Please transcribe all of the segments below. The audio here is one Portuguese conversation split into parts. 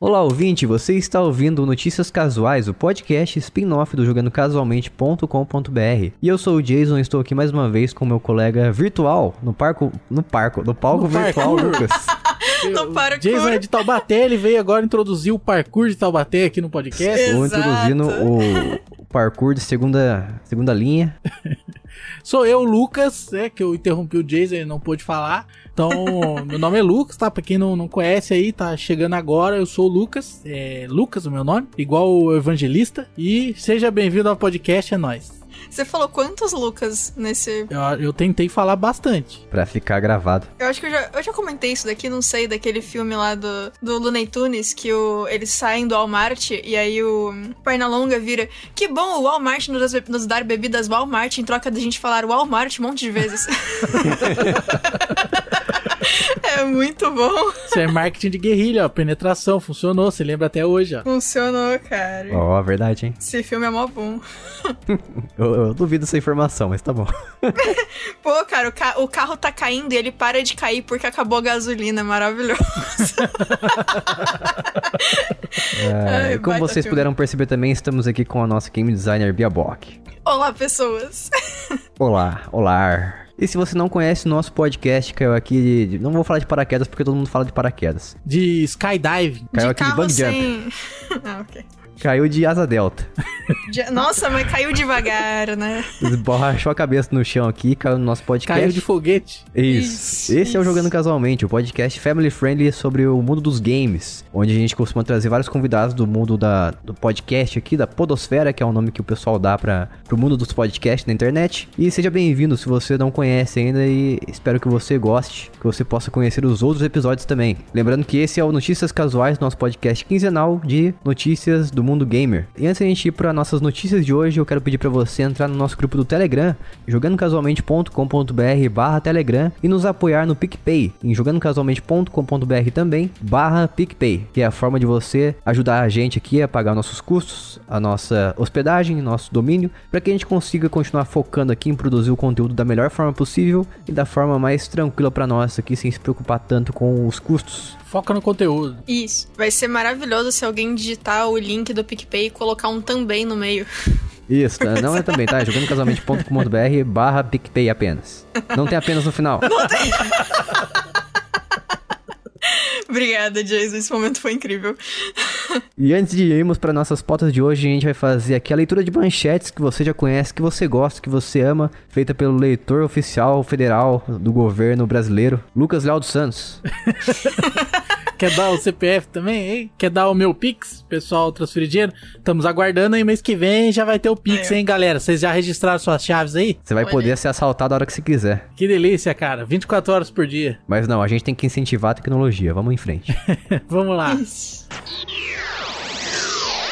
Olá, ouvinte, você está ouvindo Notícias Casuais, o podcast spin-off do jogandocasualmente.com.br. E eu sou o Jason, estou aqui mais uma vez com meu colega virtual no parco, no parco, no palco No virtual, parkour. Lucas. No parkour. Jason é de Taubaté, ele veio agora introduzir o parkour de Taubaté aqui no podcast. Estou introduzindo o, o parkour de segunda, segunda linha. Sou eu, Lucas, né, que eu interrompi o Jason, ele não pôde falar. Então, meu nome é Lucas, tá? Pra quem não, não conhece aí, tá chegando agora, eu sou o Lucas. É Lucas o meu nome, igual o evangelista. E seja bem-vindo ao podcast, é nóis. Você falou quantos Lucas nesse. Eu, eu tentei falar bastante. Pra ficar gravado. Eu acho que eu já, eu já comentei isso daqui, não sei, daquele filme lá do, do Looney Tunes, que o, eles saem do Walmart e aí o Pernalonga vira. Que bom o Walmart nos, nos dar bebidas Walmart em troca da gente falar Walmart um monte de vezes. é muito bom. Isso é marketing de guerrilha, ó. Penetração, funcionou, você lembra até hoje, ó. Funcionou, cara. Ó, verdade, hein? Esse filme é mó bom. Eu, eu duvido essa informação, mas tá bom. Pô, cara, o, ca- o carro tá caindo e ele para de cair porque acabou a gasolina. Maravilhoso. É, Ai, e como vocês filme. puderam perceber também, estamos aqui com a nossa game designer Bia Bock. Olá, pessoas. Olá, olá. E se você não conhece o nosso podcast, caiu aqui. de- Não vou falar de paraquedas porque todo mundo fala de paraquedas. De skydiving. Caiu de aqui de bungee jump. sem. ah, ok. Caiu de asa delta. De- Nossa, mas caiu devagar, né? Borrachou a cabeça no chão aqui, caiu no nosso podcast. Caiu de foguete. Isso. Isso, Esse é o isso. Jogando Casualmente, o podcast family friendly sobre o mundo dos games, onde a gente costuma trazer vários convidados do mundo da, do podcast aqui, da Podosfera, que é o nome que o pessoal dá para pro mundo dos podcasts na internet. E seja bem-vindo se você não conhece ainda e espero que você goste, que você possa conhecer os outros episódios também. Lembrando que esse é o Notícias Casuais, nosso podcast quinzenal de notícias do mundo gamer. E antes da gente ir para nossas notícias de hoje, eu quero pedir para você entrar no nosso grupo do Telegram, jogandocasualmente.com.br barra Telegram e nos apoiar no PicPay, em jogandocasualmente.com.br também, barra PicPay, que é a forma de você ajudar a gente aqui a pagar nossos custos, a nossa hospedagem, nosso domínio, para que a gente consiga continuar focando aqui em produzir o conteúdo da melhor forma possível e da forma mais tranquila para nós aqui, sem se preocupar tanto com os custos. Foca no conteúdo. Isso. Vai ser maravilhoso se alguém digitar o link do PicPay e colocar um também no meio. Isso, tá? não é também, tá? jogandocasualmente.com.br barra PicPay apenas. Não tem apenas no final. Obrigada, Jason. Esse momento foi incrível. E antes de irmos para nossas pautas de hoje, a gente vai fazer aqui a leitura de manchetes que você já conhece, que você gosta, que você ama, feita pelo leitor oficial federal do governo brasileiro, Lucas Léo dos Santos. Quer dar o CPF também, hein? Quer dar o meu Pix, pessoal transferir dinheiro? Estamos aguardando aí, mês que vem já vai ter o Pix, ó. hein, galera? Vocês já registraram suas chaves aí? Você vai Olha poder ser assaltado a hora que você quiser. Que delícia, cara. 24 horas por dia. Mas não, a gente tem que incentivar a tecnologia. Vamos em frente. Vamos lá. Isso.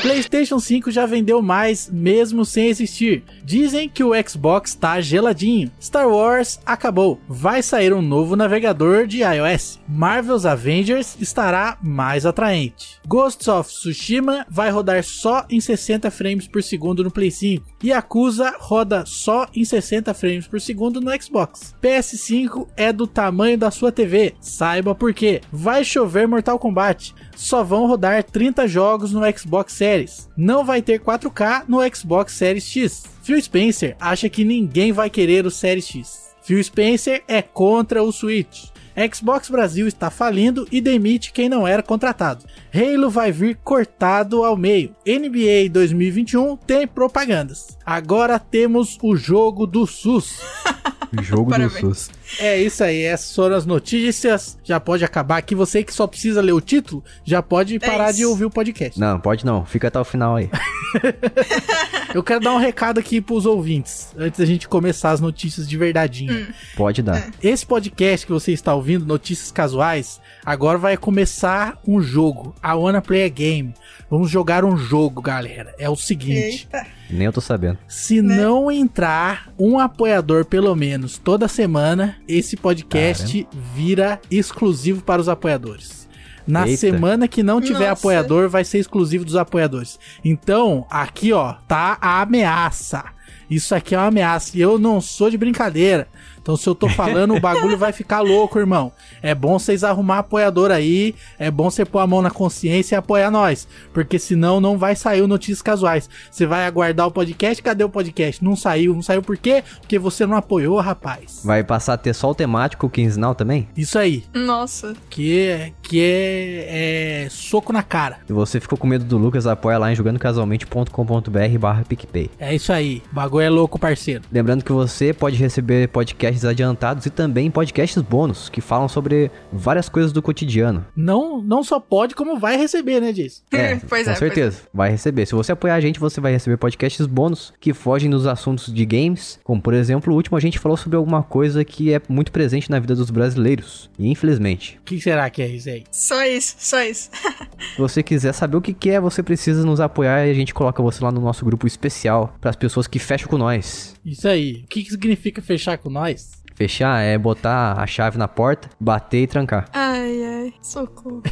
PlayStation 5 já vendeu mais, mesmo sem existir. Dizem que o Xbox tá geladinho. Star Wars acabou. Vai sair um novo navegador de iOS. Marvel's Avengers estará mais atraente. Ghosts of Tsushima vai rodar só em 60 frames por segundo no Play 5. Yakuza roda só em 60 frames por segundo no Xbox. PS5 é do tamanho da sua TV. Saiba por quê. Vai chover Mortal Kombat. Só vão rodar 30 jogos no Xbox Series. Não vai ter 4K no Xbox Series X. Phil Spencer acha que ninguém vai querer o Series X. Phil Spencer é contra o Switch. Xbox Brasil está falindo e demite quem não era contratado. Halo vai vir cortado ao meio. NBA 2021 tem propagandas. Agora temos o jogo do SUS. Jogo do Parabéns. SUS. É isso aí, essas foram as notícias. Já pode acabar aqui. Você que só precisa ler o título, já pode parar de isso. ouvir o podcast. Não, pode não. Fica até o final aí. Eu quero dar um recado aqui pros ouvintes, antes da gente começar as notícias de verdadeinha. Pode dar. Esse podcast que você está ouvindo, Notícias Casuais, agora vai começar um jogo. A Wanna Play a Game. Vamos jogar um jogo, galera. É o seguinte. Eita. Nem eu tô sabendo. Se Né? não entrar um apoiador pelo menos toda semana, esse podcast vira exclusivo para os apoiadores. Na Eita. semana que não tiver Nossa. apoiador, vai ser exclusivo dos apoiadores. Então, aqui ó, tá a ameaça. Isso aqui é uma ameaça e eu não sou de brincadeira. Então se eu tô falando, o bagulho vai ficar louco, irmão. É bom vocês arrumar apoiador aí, é bom você pôr a mão na consciência e apoiar nós, porque senão não vai sair o Notícias Casuais. Você vai aguardar o podcast, cadê o podcast? Não saiu, não saiu por quê? Porque você não apoiou, rapaz. Vai passar a ter só o temático quinzenal também? Isso aí, Nossa. que é, que é, é soco na cara. Se você ficou com medo do Lucas, apoia lá em jogandocasualmente.com.br barra PicPay. É isso aí, o bagulho é louco, parceiro. Lembrando que você pode receber podcasts adiantados e também podcasts bônus, que falam sobre várias coisas do cotidiano. Não, não só pode, como vai receber, né, Jason? É, Pois com é, certeza. Vai receber. Se você apoiar a gente, você vai receber podcasts bônus que fogem dos assuntos de games. Como, por exemplo, o último a gente falou sobre alguma coisa que é muito presente na vida dos brasileiros. E infelizmente. O que será que é isso aí? Só isso, só isso. Se você quiser saber o que que é, você precisa nos apoiar e a gente coloca você lá no nosso grupo especial para as pessoas que fecham com nós. Isso aí. O que, que significa fechar com nós? Fechar é botar a chave na porta, bater e trancar. Ai, ai, socorro.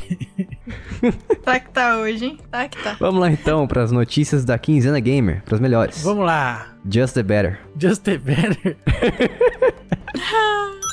tá que tá hoje, hein? Tá que tá. Vamos lá então para as notícias da Quinzena Gamer, para as melhores. Vamos lá. Just the Better. Just the better.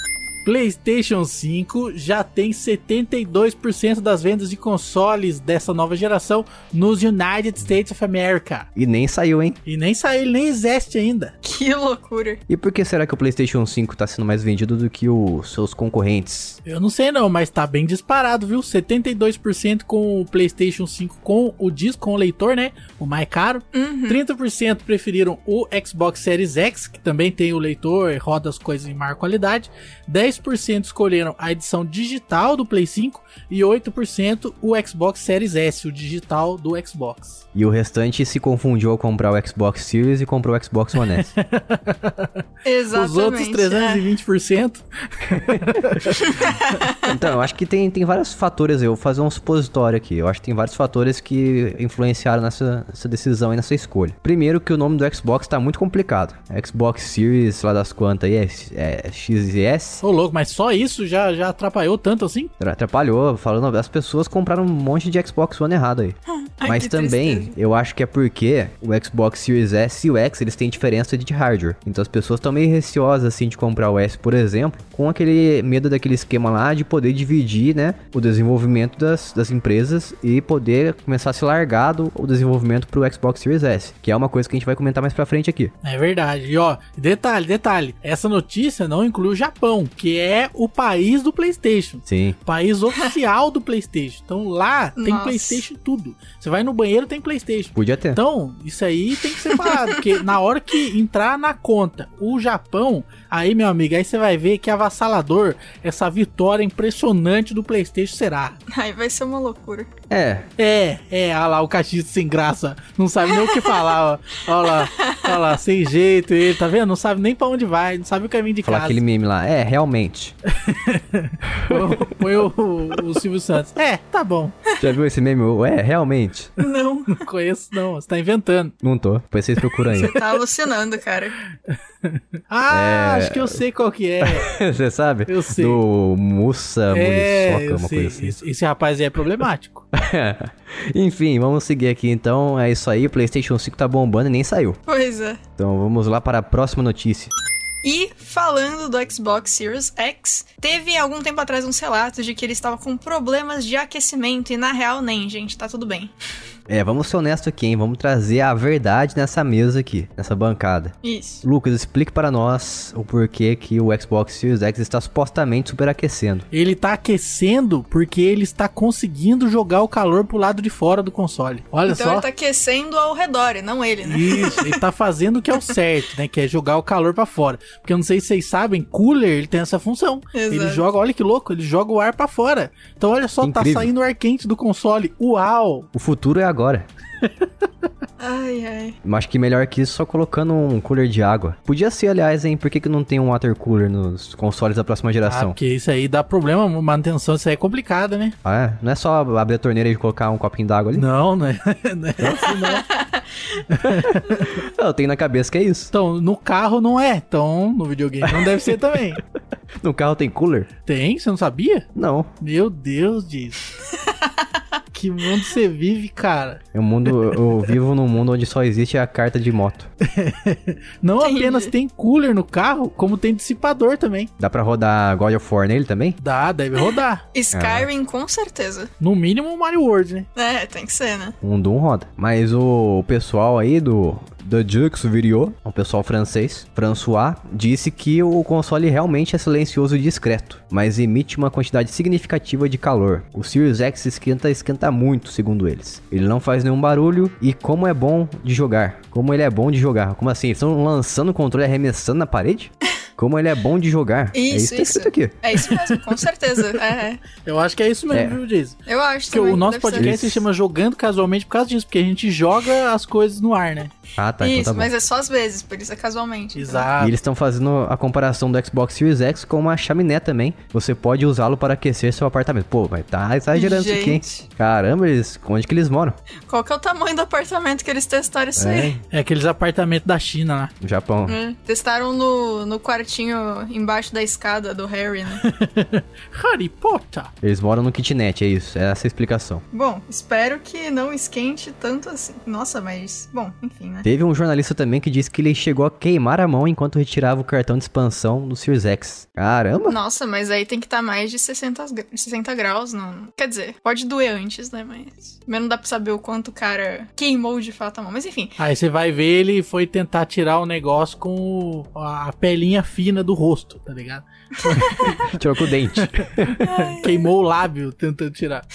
PlayStation 5 já tem 72% das vendas de consoles dessa nova geração nos United States of America. E nem saiu, hein? E nem saiu, ele nem existe ainda. Que loucura. E por que será que o PlayStation 5 tá sendo mais vendido do que os seus concorrentes? Eu não sei não, mas tá bem disparado, viu? 72% com o PlayStation 5 com o disco, com o leitor, né? O mais caro. 30% preferiram o Xbox Series X, que também tem o leitor e roda as coisas em maior qualidade. 10% escolheram a edição digital do Play 5 e 8% o Xbox Series S, o digital do Xbox. E o restante se confundiu ao comprar o Xbox Series e comprou o Xbox One S. Exatamente. Os outros é. 320% então, eu acho que tem, tem vários fatores. Eu vou fazer um supositório aqui. Eu acho que tem vários fatores que influenciaram nessa, nessa decisão e nessa escolha. Primeiro, que o nome do Xbox tá muito complicado. Xbox Series, lá das quantas aí, é, é X e S. Ô louco, mas só isso já, já atrapalhou tanto assim? Atrapalhou, falando, as pessoas compraram um monte de Xbox One errado aí. Ai, Mas que também, tristeza. eu acho que é porque o Xbox Series S e o X, eles têm diferença de hardware. Então as pessoas estão meio receosas, assim, de comprar o S, por exemplo, com aquele medo daquele esquema lá de poder dividir, né, o desenvolvimento das, das empresas e poder começar a ser largado o desenvolvimento pro Xbox Series S, que é uma coisa que a gente vai comentar mais pra frente aqui. É verdade. E ó, detalhe, detalhe. Essa notícia não inclui o Japão, que é o país do PlayStation. Sim. País oficial do PlayStation. Então lá tem Nossa. PlayStation tudo. Você vai no banheiro, tem PlayStation. Podia ter. Então, isso aí tem que ser falado, porque na hora que entrar na conta o Japão, aí, meu amigo, aí você vai ver que avassalador essa vitória impressionante do PlayStation será. Ai, vai ser uma loucura. É, É, é, olha lá, o cachista sem graça, não sabe nem o que falar, ó. Olha lá, olha lá, sem jeito ele, tá vendo? Não sabe nem pra onde vai, não sabe o caminho de falar casa. aquele meme lá. É, realmente. Põe o, o, o Silvio Santos. É, tá bom. Já viu esse meme? É, realmente. Não. Não conheço, não. Você tá inventando. Não tô. Depois vocês procuram aí. Tá alucinando, cara. Ah, É. acho que eu sei qual que é. Você sabe? Eu sei. Do Mussa é, Muriçoca, uma sei. coisa assim. Esse, esse rapaz aí é problemático. Enfim, vamos seguir aqui então. É isso aí, PlayStation 5 tá bombando e nem saiu. Pois é. Então vamos lá para a próxima notícia. E falando do Xbox Series X, teve algum tempo atrás uns relatos de que ele estava com problemas de aquecimento e na real nem, gente, tá tudo bem. É, vamos ser honestos aqui, hein? Vamos trazer a verdade nessa mesa aqui, nessa bancada. Isso. Lucas, explique para nós o porquê que o Xbox Series X está supostamente superaquecendo. Ele tá aquecendo porque ele está conseguindo jogar o calor pro lado de fora do console. Olha então só. ele tá aquecendo ao redor e não ele, né? Isso, ele tá fazendo o que é o certo, né? Que é jogar o calor pra fora. Porque eu não sei se vocês sabem, cooler ele tem essa função. Exato. Ele joga, olha que louco, ele joga o ar pra fora. Então olha só, Incrível. tá saindo o ar quente do console. Uau! O futuro é agora. Ai, ai. Mas acho que melhor que isso só colocando um cooler de água. Podia ser, aliás, hein? Por que, que não tem um water cooler nos consoles da próxima Ah, geração? porque isso aí dá problema, manutenção, isso aí é complicado, né? Ah, é? Não é só abrir a torneira e colocar um copinho d'água ali? Não, né? Não é assim, não. Eu tenho na cabeça que é isso. Então, no carro não é. Então, no videogame não deve ser também. No carro tem cooler? Tem? Você não sabia? Não. Meu Deus disso. Que mundo você vive, cara? É um mundo, eu vivo num mundo onde só existe a carta de moto. Não apenas tem cooler no carro, como tem dissipador também. Dá pra rodar God of War nele também? Dá, deve rodar. Skyrim, com certeza. No mínimo o Mario World, né? É, tem que ser, né? Um Doom roda. Mas o pessoal aí do The Jux Video, o pessoal francês, François, disse que o console realmente é silencioso e discreto, mas emite uma quantidade significativa de calor. O Series X esquenta, esquenta muito, segundo eles. Ele não faz nenhum barulho e como é bom de jogar. Como ele é bom de jogar. Como assim? Estão lançando o controle e arremessando na parede? Como ele é bom de jogar. é Isso, isso que tá isso. escrito aqui. É isso mesmo, com certeza. É, é. Eu acho que é isso mesmo, É. viu, Jason? Eu acho Porque também, o nosso podcast se Isso. chama Jogando Casualmente por causa disso, porque a gente joga as coisas no ar, né? Ah, tá. Isso, então tá bom. mas é só às vezes, por isso é casualmente. então. Exato. E eles estão fazendo a comparação do Xbox Series X com uma chaminé também. Você pode usá-lo para aquecer seu apartamento. Pô, mas tá exagerando isso aqui, hein? Caramba, eles, onde que eles moram? Qual que é o tamanho do apartamento que eles testaram isso aí? É aqueles apartamentos da China lá. no Japão. É, Testaram no, no quartinho embaixo da escada do Harry, né? Harry Potter. Eles moram no kitnet, é isso. É essa a explicação. Bom, espero que não esquente tanto assim. Nossa, mas. Bom, enfim, né? Teve um jornalista também que disse que ele chegou a queimar a mão enquanto retirava o cartão de expansão do Series X. Caramba! Nossa, mas aí tem que estar mais de 60, gra- 60 graus, não. Quer dizer, pode doer antes, né? Mas. Mas não dá pra saber o quanto o cara queimou de fato a mão. Mas enfim. Aí você vai ver ele foi tentar tirar o negócio com a pelinha fina do rosto, tá ligado? Tirou com o dente. Queimou o lábio tentando tirar.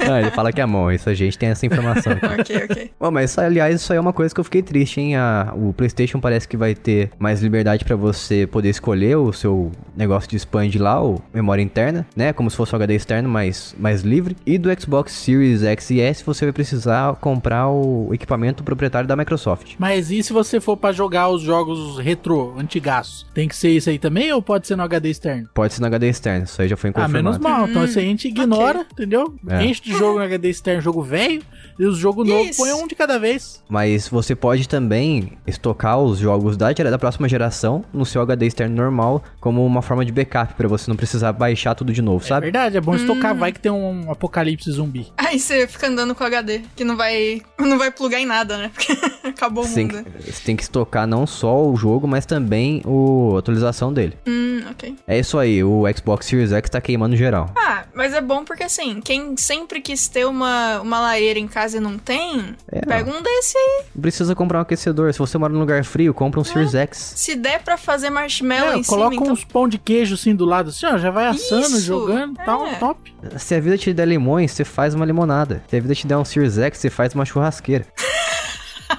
ah, ele fala que é a mão. Isso a gente tem essa informação. ok, ok. Bom, mas isso, aliás, isso aí é uma coisa que eu fiquei triste, hein? A- o PlayStation parece que vai ter mais liberdade pra você poder escolher o seu negócio de expand lá, o memória interna, né? Como se fosse um HD externo, mas mais livre. E do Xbox Series X e S você vai precisar comprar o equipamento proprietário da Microsoft. Mas e se você for pra jogar os jogos retrô, antigaços? Tem que ser isso aí também ou pode ser no HD externo? Pode ser no HD externo, isso aí já foi Ah, confirmado. menos mal. Então isso aí a gente ignora, entendeu? É. Enche de jogo no HD externo, jogo velho, e os jogos novos Isso. põe um de cada vez. Mas você pode também estocar os jogos da, da próxima geração no seu HD externo normal, como uma forma de backup, pra você não precisar baixar tudo de novo, É sabe? verdade, é bom Hum. estocar, vai que tem um apocalipse zumbi. Aí você fica andando com o HD, que não vai. não vai plugar em nada, né? Porque acabou o Você tem, mundo. que, você tem que estocar não só o jogo, mas também o, a atualização dele. Hum, ok. É isso aí, o Xbox Series X tá queimando geral. Ah, mas é bom porque assim, quem sempre quis ter uma, uma lareira em casa e não tem, É. pega um desse aí. Não precisa comprar um aquecedor. Se você mora num lugar frio, compra um Series X. Se der pra fazer marshmallow É, em coloca cima, então. uns pão de queijo assim do lado, assim, ó, já vai assando, Isso, jogando, tá um é. top. Se a vida te der limões, você faz uma limonada. Se a vida te der um Series X, você faz uma churrasqueira.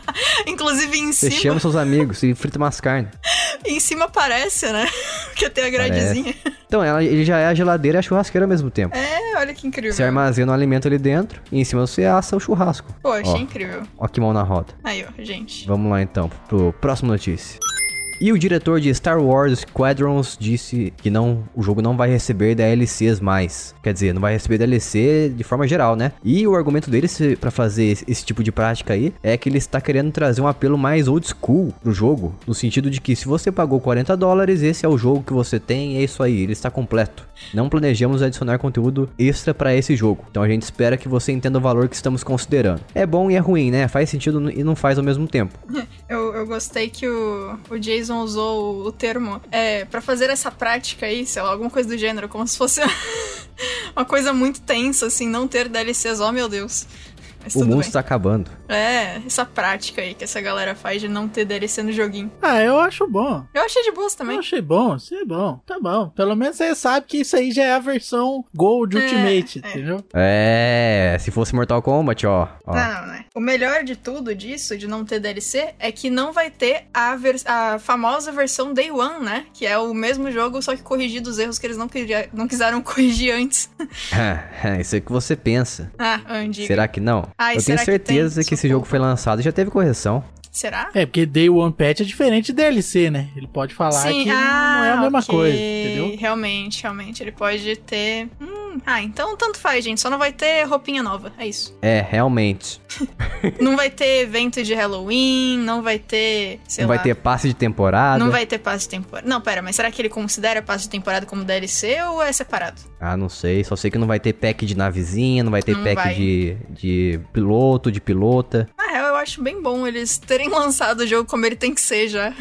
Inclusive em Você cima, chama seus amigos e frita umas carnes. em cima parece, né? Porque tem a gradezinha. Então, ela, ele já é a geladeira e a churrasqueira ao mesmo tempo. É, olha que incrível. Você armazena o alimento ali dentro e em cima você assa o churrasco. Pô, achei Ó. incrível. Ó que mão na roda. Aí, ó, gente. Vamos lá então, pro próximo notícia. E o diretor de Star Wars Squadrons disse que não, o jogo não vai receber DLCs mais. Quer dizer, não vai receber DLC de forma geral, né? E o argumento dele pra fazer esse, tipo de prática aí é que ele está querendo trazer um apelo mais old school pro jogo, no sentido de que se você pagou 40 dólares, esse é o jogo que você tem, é isso aí, ele está completo. Não planejamos adicionar conteúdo extra pra esse jogo. Então a gente espera que você entenda o valor que estamos considerando. É bom e é ruim, né? Faz sentido e não faz ao mesmo tempo. Eu, eu gostei que o, o Jason usou o, termo é, para fazer essa prática aí, sei lá, alguma coisa do gênero, como se fosse uma coisa muito tensa, assim, não ter DLCs, oh meu Deus. Mas O mundo bem. está acabando. É, essa prática aí que essa galera faz de não ter DLC no joguinho. Ah, eu acho bom. Eu achei de boas Eu também. achei bom, isso é bom, tá bom. Pelo menos você sabe que isso aí já é a versão Gold É, Ultimate, é. entendeu? É, se fosse Mortal Kombat, ó. ó. Não, né? O melhor de tudo disso, de não ter DLC, é que não vai ter a, a famosa versão Day One, né? Que é o mesmo jogo, só que corrigido os erros que eles não, queria- não quiseram corrigir antes. Isso é o que você pensa. ah, Andy. Será que não? Ai, Eu tenho que certeza tem? que, esse jogo foi lançado e já teve correção. Será? É, porque Day One Patch é diferente de DLC, né? Ele pode falar que não é a mesma ah, ok. coisa, entendeu? Realmente, realmente. Ele pode ter. Hum, Ah, então tanto faz, gente. Só não vai ter roupinha nova. É isso. É, realmente. não vai ter evento de Halloween, não vai ter. não lá, vai ter passe de temporada. Não vai ter passe de temporada. Não, pera, mas será que ele considera passe de temporada como DLC ou é separado? Ah, não sei. Só sei que não vai ter pack de navezinha, não vai ter não pack vai. De, de piloto, de pilota. Na real, eu acho bem bom eles terem lançado o jogo como ele tem que ser já.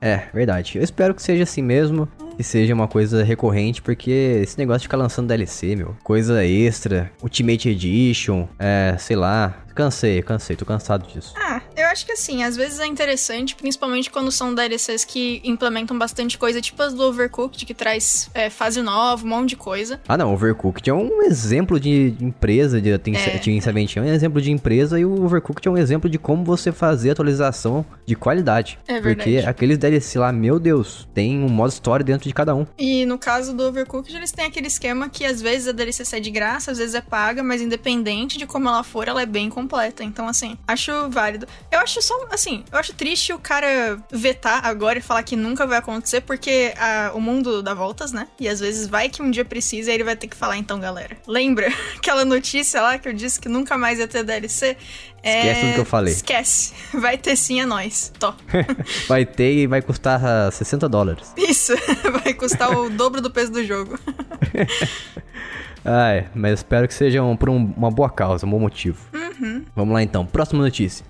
É, verdade. Eu espero que seja assim mesmo que seja uma coisa recorrente, porque esse negócio de ficar lançando DLC, meu, coisa extra, Ultimate Edition, é, sei lá, Cansei, cansei, tô cansado disso. Ah, eu acho que assim, às vezes é interessante, principalmente quando são DLCs que implementam bastante coisa, tipo as do Overcooked, que traz é, fase nova, um monte de coisa. Ah, não, Overcooked é um exemplo de empresa, de Team, é. Team 17 é um exemplo de empresa e o Overcooked é um exemplo de como você fazer atualização de qualidade. É verdade. Porque aqueles DLC lá, meu Deus, tem um modo história dentro de cada um. E no caso do Overcooked, eles têm aquele esquema que às vezes a DLC sai de graça, às vezes é paga, mas independente de como ela for, ela é bem completa. Então, assim, acho válido. Eu acho só, assim, eu acho triste o cara vetar agora e falar que nunca vai acontecer, porque a, o mundo dá voltas, né? E às vezes vai que um dia precisa e ele vai ter que falar, então, galera. Lembra aquela notícia lá que eu disse que nunca mais ia ter DLC? É... Esquece tudo que eu falei. Esquece. Vai ter sim, é nóis. Tó. vai ter e vai custar 60 dólares. Isso. Vai custar o dobro do peso do jogo. Ai, mas espero que seja um, por um, uma boa causa, um bom motivo. Uhum. Vamos lá então, próxima notícia.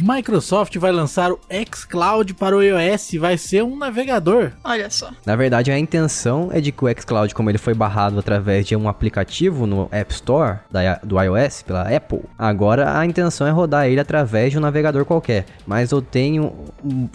Microsoft vai lançar o xCloud para o iOS e vai ser um navegador. Olha só. Na verdade, a intenção é de que o xCloud, como ele foi barrado através de um aplicativo no App Store da, do iOS pela Apple, agora a intenção é rodar ele através de um navegador qualquer. Mas eu tenho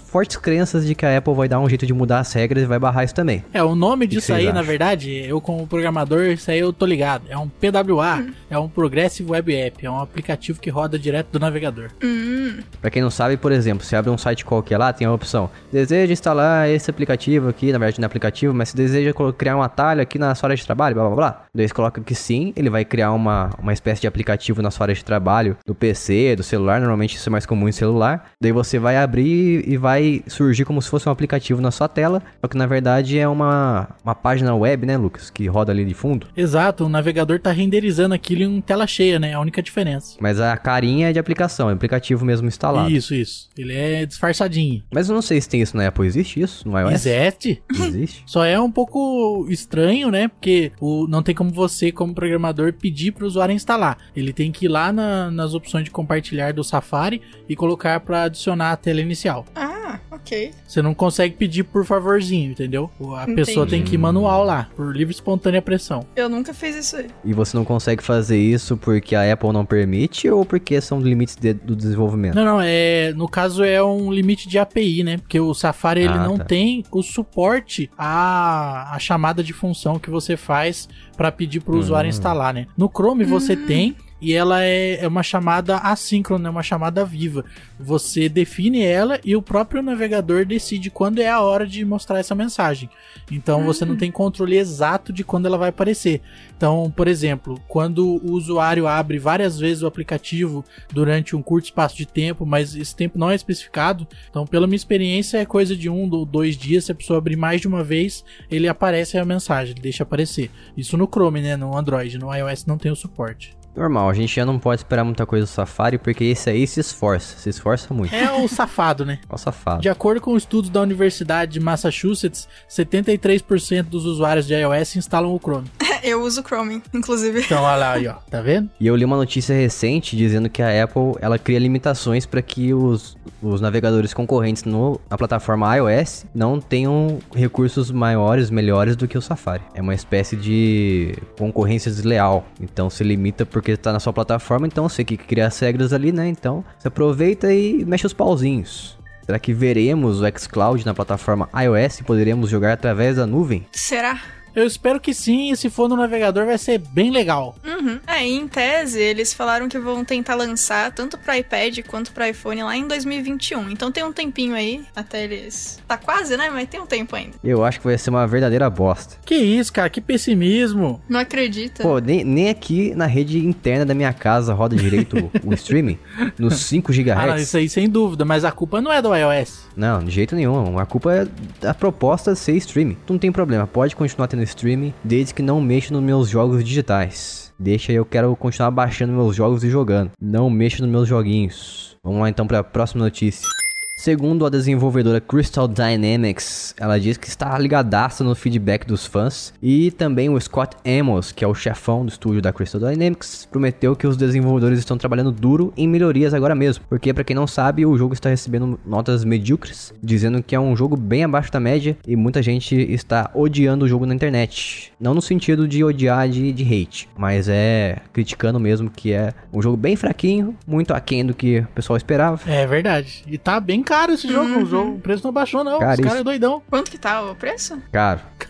fortes crenças de que a Apple vai dar um jeito de mudar as regras e vai barrar isso também. É, o nome disso aí, acham? na verdade, eu como programador, isso aí eu tô ligado. É um PWA, hum. é um Progressive Web App, é um aplicativo que roda direto do navegador. Hum. Para quem não sabe, por exemplo, você abre um site qualquer lá, tem a opção: deseja instalar esse aplicativo aqui, na verdade não é aplicativo, mas se deseja criar um atalho aqui na sua área de trabalho, blá blá blá. Daí você coloca que sim, ele vai criar uma, uma espécie de aplicativo na sua área de trabalho, do PC, do celular, normalmente isso é mais comum em celular. Daí você vai abrir e vai surgir como se fosse um aplicativo na sua tela, só que na verdade é uma, uma página web, né, Lucas, que roda ali de fundo. Exato, o navegador tá renderizando aquilo em tela cheia, né? É a única diferença. Mas a carinha é de aplicação, é aplicativo mesmo instalado instalado. Isso, isso. Ele é disfarçadinho. Mas eu não sei se tem isso na Apple. Existe isso no iOS? Existe. Existe. Só é um pouco estranho, né? Porque o, não tem como você, como programador, pedir para o usuário instalar. Ele tem que ir lá na, nas opções de compartilhar do Safari e colocar para adicionar a tela inicial. Ah, ok. Você não consegue pedir por favorzinho, entendeu? A Entendi. pessoa tem que ir manual lá, por livre e espontânea pressão. Eu nunca fiz isso aí. E você não consegue fazer isso porque a Apple não permite ou porque são limites de, do desenvolvimento? Não, não, é, no caso é um limite de API, né? Porque o Safari ele ah, não tá. tem o suporte à, à chamada de função que você faz para pedir para o uhum. usuário instalar, né? No Chrome você uhum. tem e ela é, é uma chamada assíncrona, é uma chamada viva. Você define ela e o próprio navegador decide quando é a hora de mostrar essa mensagem. Então uhum. você não tem controle exato de quando ela vai aparecer. Então, por exemplo, quando o usuário abre várias vezes o aplicativo durante um curto espaço de tempo, mas esse tempo não é especificado, então, pela minha experiência, é coisa de um ou dois dias. Se a pessoa abrir mais de uma vez, ele aparece a mensagem, ele deixa aparecer. Isso no Chrome, né? No Android, no iOS não tem o suporte. Normal, a gente já não pode esperar muita coisa do Safari, porque esse aí se esforça, se esforça muito. É o safado, né? É o safado. De acordo com estudos da Universidade de Massachusetts, 73% dos usuários de iOS instalam o Chrome. Eu uso o Chrome, inclusive. Então, olha lá, aí, ó. Tá vendo? E eu li uma notícia recente dizendo que a Apple, ela cria limitações para que os, os navegadores concorrentes no, na plataforma iOS não tenham recursos maiores, melhores do que o Safari. É uma espécie de concorrência desleal. Então, se limita por porque tá na sua plataforma, então você que cria as regras ali, né? Então você aproveita e mexe os pauzinhos. Será que veremos o xCloud na plataforma iOS e poderemos jogar através da nuvem? Será? Eu espero que sim, e se for no navegador vai ser bem legal. Uhum. É, em tese, eles falaram que vão tentar lançar tanto para iPad quanto para iPhone lá em 2021. Então tem um tempinho aí até eles. Tá quase, né? Mas tem um tempo ainda. Eu acho que vai ser uma verdadeira bosta. Que isso, cara, que pessimismo. Não acredita. Pô, nem, nem aqui na rede interna da minha casa roda direito o streaming nos 5 GHz. Ah, não, isso aí sem dúvida, mas a culpa não é do iOS. Não, de jeito nenhum. A culpa é da proposta ser streaming. Não tem problema, pode continuar tendo no streaming, desde que não mexo nos meus jogos digitais. Deixa eu quero continuar baixando meus jogos e jogando. Não mexo nos meus joguinhos. Vamos lá então para a próxima notícia. Segundo a desenvolvedora Crystal Dynamics, ela diz que está ligadaça no feedback dos fãs e também o Scott Amos, que é o chefão do estúdio da Crystal Dynamics, prometeu que os desenvolvedores estão trabalhando duro em melhorias agora mesmo, porque para quem não sabe, o jogo está recebendo notas medíocres, dizendo que é um jogo bem abaixo da média e muita gente está odiando o jogo na internet. Não no sentido de odiar de, de hate, mas é criticando mesmo que é um jogo bem fraquinho, muito aquém do que o pessoal esperava. É verdade. E tá bem caro esse jogo. O, jogo, o preço não baixou, não. Os Caríssimo. caras é doidão. Quanto que tá o preço? Caro,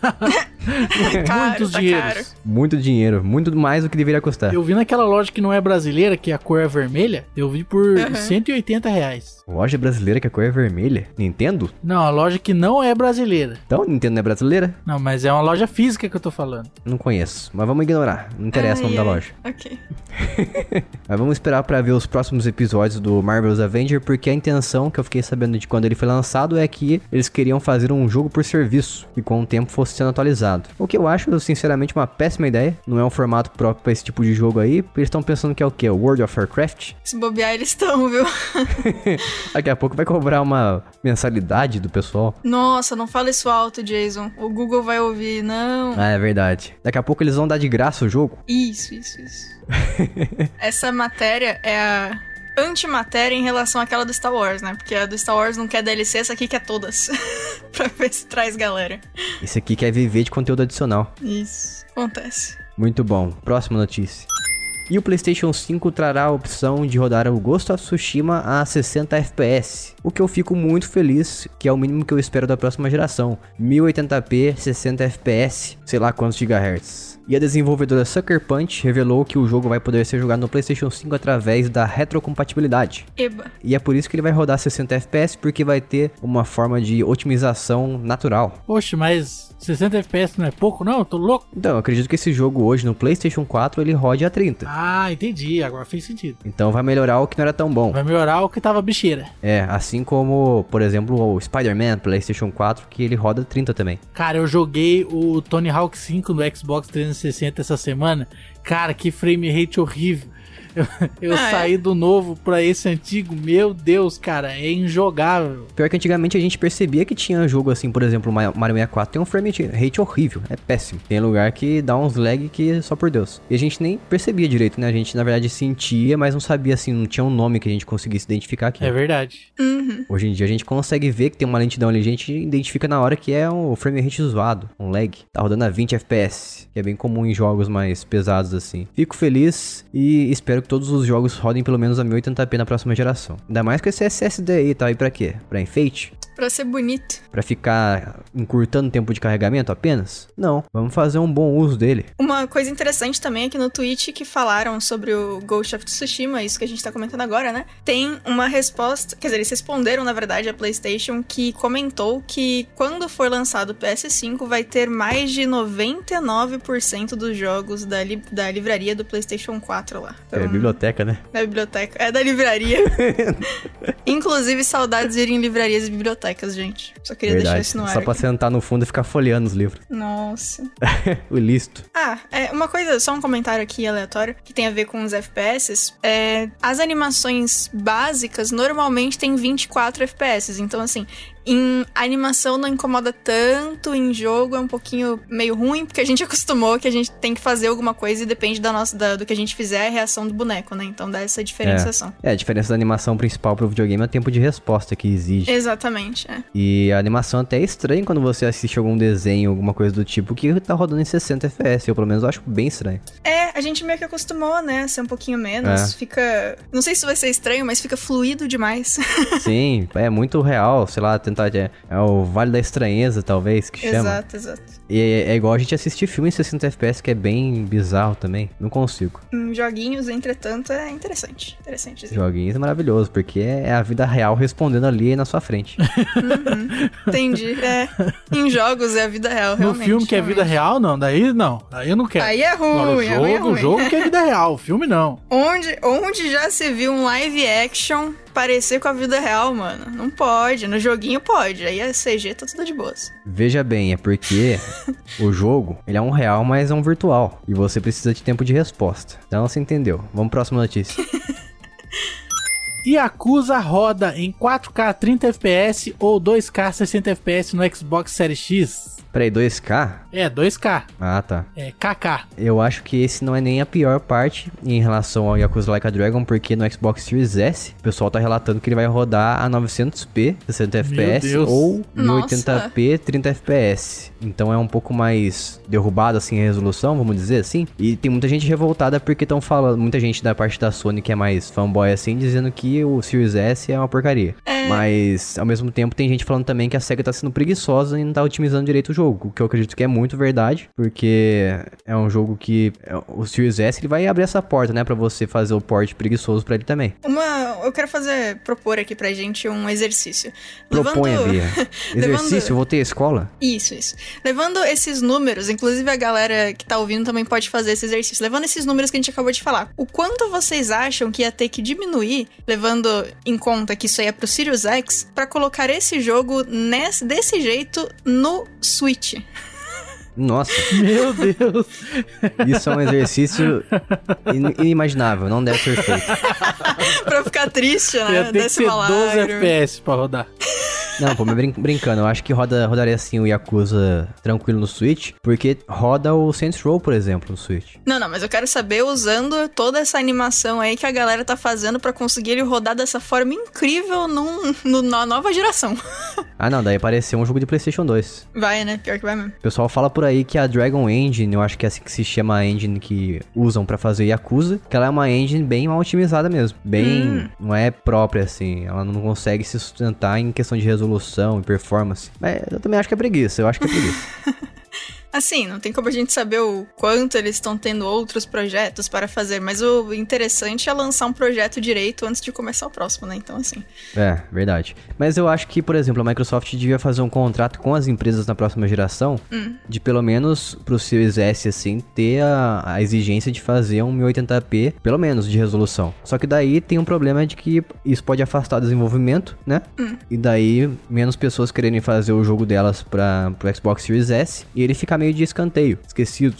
Caro, Muitos tá dinheiros. caro. muito dinheiro, muito mais do que deveria custar. Eu vi naquela loja que não é brasileira, que a cor é vermelha. Eu vi por Aham. 180 reais. Loja brasileira que a cor é vermelha? Nintendo? Não, a loja que não é brasileira. Então, Nintendo não é brasileira? Não, mas é uma loja física que eu tô falando. Não conheço, mas vamos ignorar. Não interessa o nome Ai, da ai. loja. Ok. Mas vamos esperar pra ver os próximos episódios do Marvel's Avenger, porque a intenção que eu fiquei sabendo de quando ele foi lançado é que eles queriam fazer um jogo por serviço e com o tempo fosse sendo atualizado. O que eu acho, sinceramente, uma péssima ideia. Não é um formato próprio pra esse tipo de jogo aí. Eles estão pensando que é o quê? World of Warcraft? Se bobear, eles estão, viu? Daqui a pouco vai cobrar uma mensalidade do pessoal. Nossa, não fala isso alto, Jason. O Google vai ouvir, não. Ah, é verdade. Daqui a pouco eles vão dar de graça o jogo. Isso, isso, isso. Essa matéria é a antimatéria em relação àquela do Star Wars, né? Porque a do Star Wars não quer DLC, essa aqui quer todas. pra ver se traz galera. Esse aqui quer viver de conteúdo adicional. Isso. Acontece. Muito bom. Próxima notícia. E o PlayStation 5 trará a opção de rodar o Ghost of Tsushima a 60 FPS, o que eu fico muito feliz, que é o mínimo que eu espero da próxima geração. 1080p, 60 FPS, sei lá quantos gigahertz. E a desenvolvedora Sucker Punch revelou que o jogo vai poder ser jogado no PlayStation 5 através da retrocompatibilidade. Eba. E é por isso que ele vai rodar 60 FPS, porque vai ter uma forma de otimização natural. Poxa, mas 60 FPS não é pouco, não? Eu tô louco. Então, eu acredito que esse jogo hoje no PlayStation 4 ele rode a 30. Ah, entendi. Agora fez sentido. Então vai melhorar o que não era tão bom. Vai melhorar o que tava bicheira. É, assim como, por exemplo, o Spider-Man PlayStation 4, que ele roda 30 também. Cara, eu joguei o Tony Hawk 5 no Xbox 360 essa semana. Cara, que frame rate horrível. Eu, eu Ah, é? saí do novo pra esse antigo. Meu Deus, cara, é injogável. Pior que antigamente a gente percebia que tinha jogo assim, por exemplo, Mario 64 tem um frame rate horrível, é péssimo. Tem lugar que dá uns lag que só por Deus. E a gente nem percebia direito, né? A gente na verdade sentia, mas não sabia assim, não tinha um nome que a gente conseguisse identificar aqui. É verdade. Uhum. Hoje em dia a gente consegue ver que tem uma lentidão ali, a gente identifica na hora que é um frame rate zoado, um lag. Tá rodando a 20 FPS, que é bem comum em jogos mais pesados assim. Fico feliz e espero todos os jogos rodem pelo menos a 1080p na próxima geração. Ainda mais com esse SSD aí, tá aí pra quê? Pra enfeite? Pra ser bonito. Pra ficar encurtando o tempo de carregamento apenas? Não, vamos fazer um bom uso dele. Uma coisa interessante também aqui no Twitch que falaram sobre o Ghost of Tsushima, isso que a gente tá comentando agora, né? Tem uma resposta, quer dizer, eles responderam na verdade a PlayStation que comentou que quando for lançado o PS5 vai ter mais de 99% dos jogos da, li- da livraria do PlayStation 4 lá. É Então, biblioteca, né? Da biblioteca. É da livraria. Inclusive, saudades de ir em livrarias e bibliotecas, gente. Só queria deixar Verdade. isso no ar. Só pra aqui. sentar no fundo e ficar folheando os livros. Nossa. o listo. Ah, é, uma coisa, só um comentário aqui aleatório que tem a ver com os FPS. É, as animações básicas normalmente têm 24 FPS, então assim, em animação não incomoda tanto, em jogo é um pouquinho meio ruim, porque a gente acostumou que a gente tem que fazer alguma coisa e depende da nossa, da- do que a gente fizer é a reação do boneco, né? Então dá essa diferenciação. É, a diferença da animação principal pro videogame é o tempo de resposta que exige. Exatamente, é. E a animação até é estranha quando você assiste algum desenho, alguma coisa do tipo, que tá rodando em 60 FPS. Eu, pelo menos, acho bem estranho. É, a gente meio que acostumou, né? a Ser um pouquinho menos. É. Fica. Não sei se vai ser estranho, mas fica fluido demais. Sim, é muito real, sei lá, tentar. É, é o Vale da Estranheza, talvez, que chama. exato, exato. E é, é igual a gente assistir filme em 60 FPS, que é bem bizarro também. Não consigo. Em joguinhos, entretanto, é interessante. Interessante. Joguinhos é maravilhoso, porque é a vida real respondendo ali na sua frente. Entendi. É. Em jogos é a vida real, No realmente. filme que é vida real, não. Daí não. Daí eu não quero. Aí é Agora, o ruim, aí é jogo, ruim. o jogo que é vida real. O filme não. Onde, onde já se viu um live action parecer com a vida real, mano? Não pode. No joguinho pode. Aí a CG tá tudo de boas. Veja bem, é porque O jogo, ele é um real, mas é um virtual. E você precisa de tempo de resposta. Então você entendeu. Vamos pra próxima notícia. Yakuza roda em 4K 30 FPS ou 2K 60 FPS no Xbox Series X. Peraí, 2K? É, 2K. Ah, tá. É KK. Eu acho que esse não é nem a pior parte em relação ao Yakuza Like a Dragon, porque no Xbox Series S, o pessoal tá relatando que ele vai rodar a 900p 60 FPS ou Nossa. 1080p 30 FPS. Então é um pouco mais derrubado assim a resolução, vamos dizer assim. E tem muita gente revoltada porque estão falando, muita gente da parte da Sony que é mais fanboy assim, dizendo que o Series S é uma porcaria. Mas ao mesmo tempo tem gente falando também que a SEGA tá sendo preguiçosa e não tá otimizando direito o jogo, o que eu acredito que é muito verdade, porque é um jogo que é, o Series S ele vai abrir essa porta, né, Pra você fazer o port preguiçoso pra ele também. Uma. Eu quero fazer. propor aqui pra gente um exercício. Proponha, Levando- Bia. Exercício, Levando- voltei à escola. Isso, isso. Levando esses números, inclusive a galera que tá ouvindo também pode fazer esse exercício. Levando esses números que a gente acabou de falar, o quanto vocês acham que ia ter que diminuir, levando em conta que isso aí é pro Sirius X, pra colocar esse jogo nesse, desse jeito no Switch? Nossa, Meu Deus. isso é um exercício in- inimaginável, não deve ser feito. pra ficar triste, né? ser uma 12 lágrima. FPS pra rodar. Não, pô, mas brin- brincando, eu acho que roda, rodaria assim o Yakuza tranquilo no Switch, porque roda o Saints Row, por exemplo, no Switch. Não, não, mas eu quero saber usando toda essa animação aí que a galera tá fazendo pra conseguir ele rodar dessa forma incrível num, no- na nova geração. Ah, não, daí apareceu um jogo de PlayStation 2. Vai, né? Pior que vai mesmo. O pessoal fala por aí que a Dragon Engine, eu acho que é assim que se chama a engine que usam pra fazer Yakuza, que ela é uma engine bem mal otimizada mesmo. Bem, não é própria assim, ela não consegue se sustentar em questão de resolução e performance. Mas eu também acho que é preguiça, eu acho que é preguiça. Assim, não tem como a gente saber o quanto eles estão tendo outros projetos para fazer, mas o interessante é lançar um projeto direito antes de começar o próximo, né? Então, assim. É, verdade. Mas eu acho que, por exemplo, a Microsoft devia fazer um contrato com as empresas na próxima geração de pelo menos pro Series S, assim, ter a, a exigência de fazer um 1080p, pelo menos, de resolução. Só que daí tem um problema de que isso pode afastar o desenvolvimento, né? E daí menos pessoas quererem fazer o jogo delas para pro Xbox Series S e ele fica meio de escanteio, esquecido.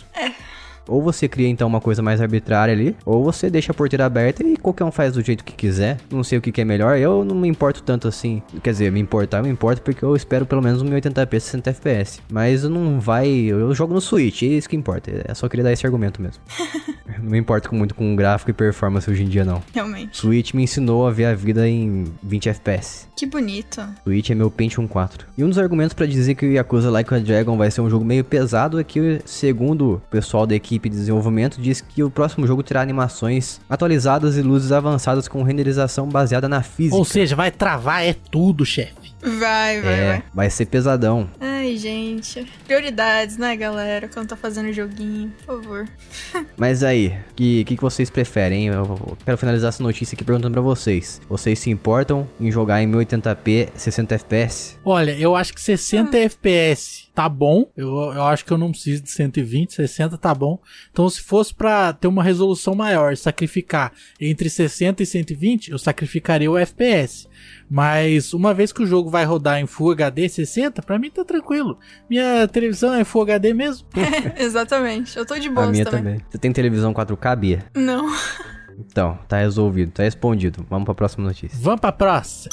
Ou você cria então uma coisa mais arbitrária ali, ou você deixa a porteira aberta e qualquer um faz do jeito que quiser. Não sei o que, que é melhor. Eu não me importo tanto assim. Quer dizer, me importar, eu me importo porque eu espero pelo menos um 1080p 60 FPS. Mas eu não vai. Eu jogo no Switch, é isso que importa. Eu só queria dar esse argumento mesmo. não me importo muito com gráfico e performance hoje em dia, não. Realmente. Switch me ensinou a ver a vida em 20 FPS. Que bonito. Switch é meu Pentium 4. E um dos argumentos pra dizer que o Yakuza Like a Dragon vai ser um jogo meio pesado é que, segundo o pessoal da equipe de desenvolvimento, diz que o próximo jogo terá animações atualizadas e luzes avançadas com renderização baseada na física. Ou seja, vai travar é tudo, chefe. Vai, vai, é, vai. vai ser pesadão. Ai, gente. Prioridades, né, galera? Quando tá fazendo joguinho, por favor. Mas aí, o que, que, que vocês preferem? Eu quero finalizar essa notícia aqui perguntando pra vocês. Vocês se importam em jogar em 1080p 60 FPS? Olha, eu acho que 60 FPS tá bom. Eu, eu acho que eu não preciso de 120, 60 tá bom. Então, se fosse pra ter uma resolução maior, sacrificar entre 60 e 120, eu sacrificaria o FPS. Mas uma vez que o jogo vai rodar em Full HD 60, pra mim tá tranquilo. Minha televisão é Full HD mesmo. Exatamente. Eu tô de a boa minha também. também. Você tem televisão 4K, Bia? Não. Então, tá resolvido, tá respondido. Vamos pra próxima notícia. Vamos pra próxima.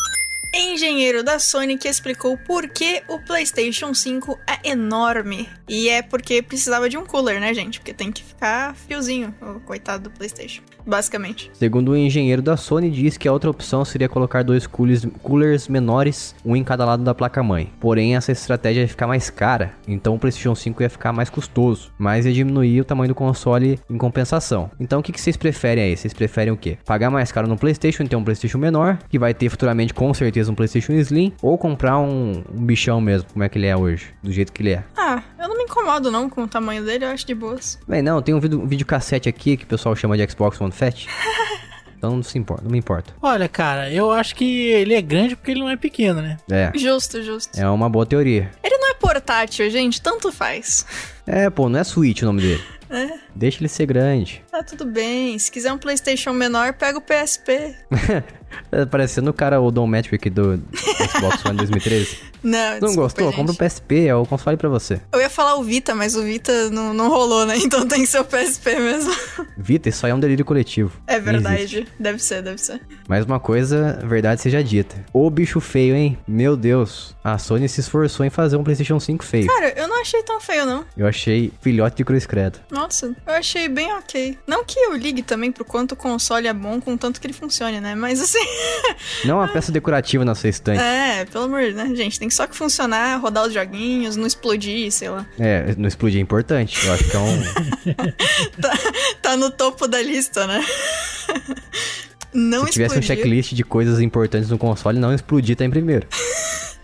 Engenheiro da Sony que explicou por que o PlayStation 5 é enorme. E é porque precisava de um cooler, né, gente? Porque tem que ficar friozinho, o coitado do PlayStation. Basicamente. Segundo o engenheiro da Sony, diz que a outra opção seria colocar dois coolers, coolers menores, um em cada lado da placa-mãe. Porém, essa estratégia ia ficar mais cara, então o PlayStation 5 ia ficar mais custoso, mas ia diminuir o tamanho do console em compensação. Então, o que, que vocês preferem aí? Vocês preferem o quê? Pagar mais caro no PlayStation e ter um PlayStation menor, que vai ter futuramente com certeza um PlayStation Slim, ou comprar um, um bichão mesmo, como é que ele é hoje, do jeito que ele é? Ah, eu não me incomodo não com o tamanho dele, eu acho de boas. Bem, não, tem um vídeo, um videocassete aqui que o pessoal chama de Xbox One Fat. Então não se importa, não me importa. Olha, cara, eu acho que ele é grande porque ele não é pequeno, né? É, Justo, justo. é uma boa teoria. Ele não é portátil, gente, tanto faz. É, pô, não é Switch o nome dele. É. Deixa ele ser grande. Tá tudo bem. Se quiser um PlayStation menor, pega o PSP. É, parecendo o cara, o Dom Metric do Xbox One 2013. Não, Não desculpa, gostou? gente. Compra o PSP, é o console pra você. Eu ia falar o Vita, mas o Vita não, não rolou, né? Então tem que ser o PSP mesmo. Vita, isso aí é um delírio coletivo. É verdade. Deve ser, deve ser. Mais uma coisa, verdade seja dita. Ô bicho feio, hein? Meu Deus. A Sony se esforçou em fazer um PlayStation 5 feio. Cara, eu não achei tão feio, não. Eu achei filhote de cruz credo. Nossa, eu achei bem ok. Não que eu ligue também pro quanto o console é bom, com tanto que ele funcione, né? Mas assim. Não uma peça decorativa na sua estante. é, pelo amor de Deus, né, gente? Tem só que funcionar, rodar os joguinhos, não explodir, sei lá. É, não explodir é importante. Eu acho que é um. Tá no topo da lista, né? Não Se tivesse um explodir, checklist de coisas importantes no console, não explodir tá em primeiro.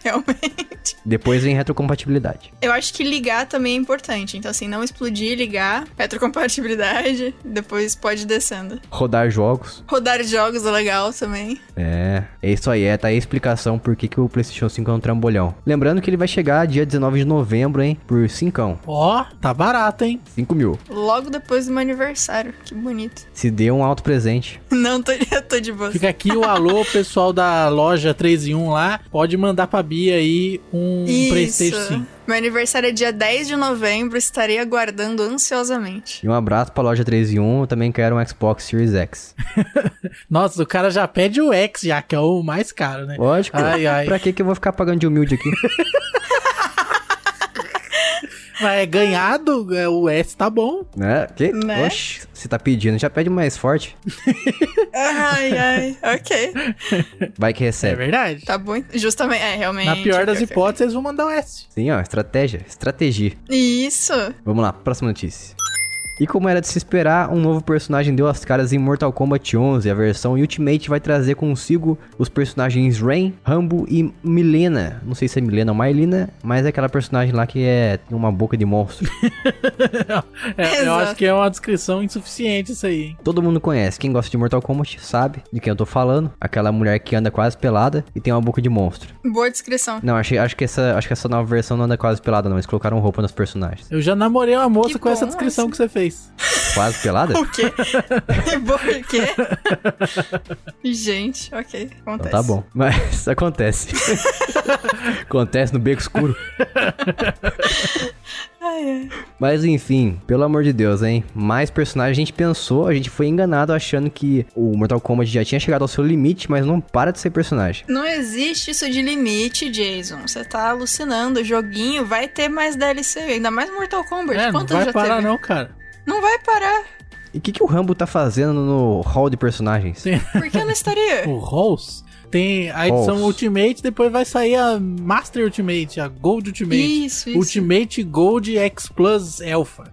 Realmente. Depois vem retrocompatibilidade. Eu acho que ligar também é importante. Então, assim, não explodir, ligar, retrocompatibilidade, depois pode ir descendo. Rodar jogos. Rodar jogos é legal também. É, é isso aí. É, tá aí a explicação por que, que o PlayStation 5 é um trambolhão. Lembrando que ele vai chegar dia 19 de novembro, hein? Por 5. Ó, tá barato, hein? 5 mil. Logo depois do meu aniversário. Que bonito. Se dê um alto presente. Não, tô, eu tô de boa. Fica aqui o alô, pessoal da loja 3 em 1 lá. Pode mandar pra Bia aí um Isso. PlayStation 5. Meu aniversário é dia 10 de novembro, estarei aguardando ansiosamente. E um abraço pra loja 3 em 1. Eu também quero um Xbox Series X. Nossa, o cara já pede o X, já que é o mais caro, né? Lógico. Ai, ai. Pra que, que eu vou ficar pagando de humilde aqui? Mas é ganhado, é, o S tá bom. né? Que? Né? Oxi, você tá pedindo, já pede mais forte. Ai, ai, ok. Vai que É recebe. verdade. Tá bom. Justamente, é, realmente. Na pior das hipóteses, eles vão mandar o S. Sim, ó, estratégia, estratégia. Isso. Vamos lá, próxima notícia. E como era de se esperar, um novo personagem deu as caras em Mortal Kombat 11. A versão Ultimate vai trazer consigo os personagens Rain, Rambo e Milena. Não sei se é Milena ou Marlena, mas é aquela personagem lá que é tem uma boca de monstro. É, eu acho que é uma descrição insuficiente isso aí, hein? Todo mundo conhece. Quem gosta de Mortal Kombat sabe de quem eu tô falando. Aquela mulher que anda quase pelada e tem uma boca de monstro. Boa descrição. Não, achei, acho que essa, acho que essa nova versão não anda quase pelada, não. Eles colocaram roupa nos personagens. Eu já namorei uma moça Que com essa descrição assim. que você fez. Quase pelada? O quê? Por quê? Gente, ok. Então Acontece. tá bom. Mas acontece. acontece no beco escuro. Mas enfim, pelo amor de Deus, hein? Mais personagens a gente pensou, a gente foi enganado achando que o Mortal Kombat já tinha chegado ao seu limite, mas não para de ser personagem. Não existe isso de limite, Jason. Você tá alucinando. O joguinho vai ter mais DLC, ainda mais Mortal Kombat. É, não Quantos vai já parar teve? não, cara. Não vai parar. E o que, que o Rambo tá fazendo no hall de personagens? Sim. Por que não estaria? O Rolls tem a edição Rolls. Ultimate, depois vai sair a Master Ultimate, a Gold Ultimate. Isso, isso. Ultimate Gold X Plus Alpha.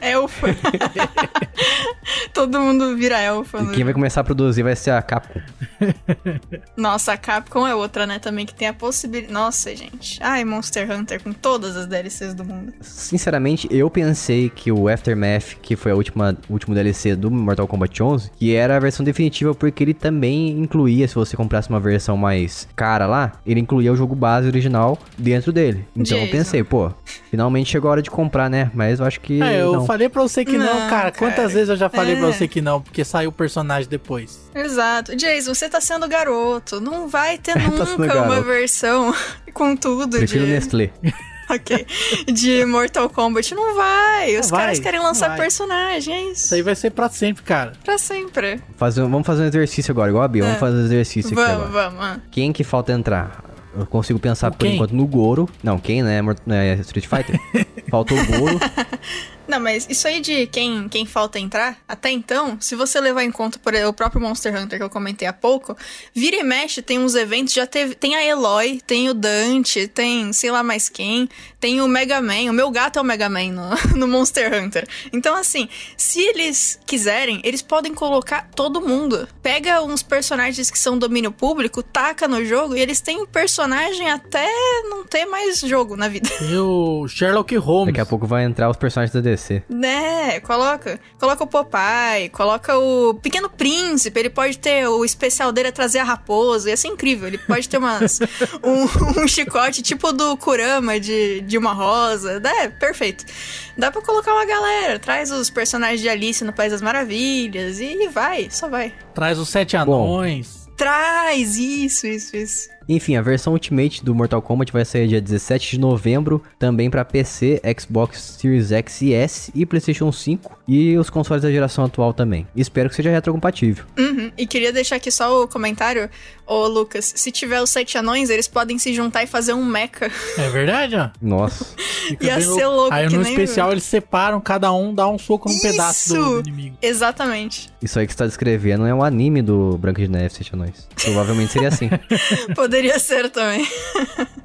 Elfa. Todo mundo vira elfa. E no quem vai começar a produzir vai ser a Capcom. Nossa, a Capcom é outra, né? Também que tem a possibilidade. Nossa, gente. Ai, Monster Hunter com todas as DLCs do mundo. Sinceramente, eu pensei que o Aftermath, que foi a última o último DLC do Mortal Kombat 11, que era a versão definitiva porque ele também incluía, se você comprasse uma versão mais cara lá, ele incluía o jogo base original dentro dele. Então eu Jason. pensei, pô, finalmente chegou a hora de comprar, né? Mas eu acho que É, eu não. falei pra você que não, Não, cara. Quantas cara. vezes eu já falei pra É. você que não, porque saiu o personagem depois. Exato. Jason, você tá sendo garoto. Não vai ter Tá nunca uma garoto. versão com tudo Prefiro de. Nestlé. Ok. De Mortal Kombat. Não vai. Os Não vai, caras querem lançar não vai. personagem. É isso. Isso aí vai ser pra sempre, cara. Pra sempre. Fazer, vamos fazer um exercício agora, igual a Bia. Vamos É. fazer um exercício aqui Vamos, agora. vamos. ah. Quem que falta entrar? Eu consigo pensar O por quem? enquanto no Goro. Não, quem, né? Né, Street Fighter. Faltou o Goro. Não, mas isso aí de quem, quem falta entrar, até então, se você levar em conta por o próprio Monster Hunter que eu comentei há pouco, vira e mexe, tem uns eventos, já teve. Tem a Eloy, tem o Dante, tem sei lá mais quem, tem o Mega Man. O meu gato é o Mega Man no, no Monster Hunter. Então, assim, se eles quiserem, eles podem colocar todo mundo. Pega uns personagens que são domínio público, taca no jogo e eles têm personagem até não ter mais jogo na vida. E o Sherlock Holmes. Daqui a pouco vai entrar os personagens da DC. Né, coloca. Coloca o Popeye, coloca o Pequeno Príncipe, ele pode ter o especial dele é trazer a raposa, ia ser incrível. Ele pode ter umas, um, um chicote tipo do Kurama de, de uma rosa. É, perfeito. Dá pra colocar uma galera, traz os personagens de Alice no País das Maravilhas e vai, só vai. Traz os sete anões. trás! Isso, isso, isso. Enfim, a versão Ultimate do Mortal Kombat vai sair dia 17 de novembro, também para PC, Xbox Series X e S e PlayStation 5 e os consoles da geração atual também. Espero que seja retrocompatível. Uhum. E queria deixar aqui só o comentário, ô Lucas, se tiver os sete anões, eles podem se juntar e fazer um mecha. É verdade, ó. Nossa. Fica Ia ser louco Aí que no nem especial eu. eles separam, cada um dá um soco num pedaço do, Isso! inimigo. Exatamente. Isso aí que você tá descrevendo é um anime do Branca de Neve, Sete Anões. Provavelmente seria assim. Poderia ser também.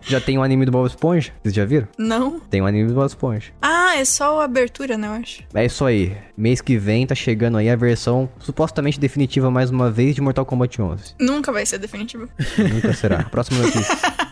já tem um anime do Bob Esponja? Vocês já viram? Não? Tem um anime do Bob Esponja. Ah, é só a abertura, né, eu acho. É isso aí. Mês que vem tá chegando aí a versão supostamente definitiva mais uma vez de Mortal Kombat 11. Nunca vai ser definitivo. Nunca será. Próxima notícia.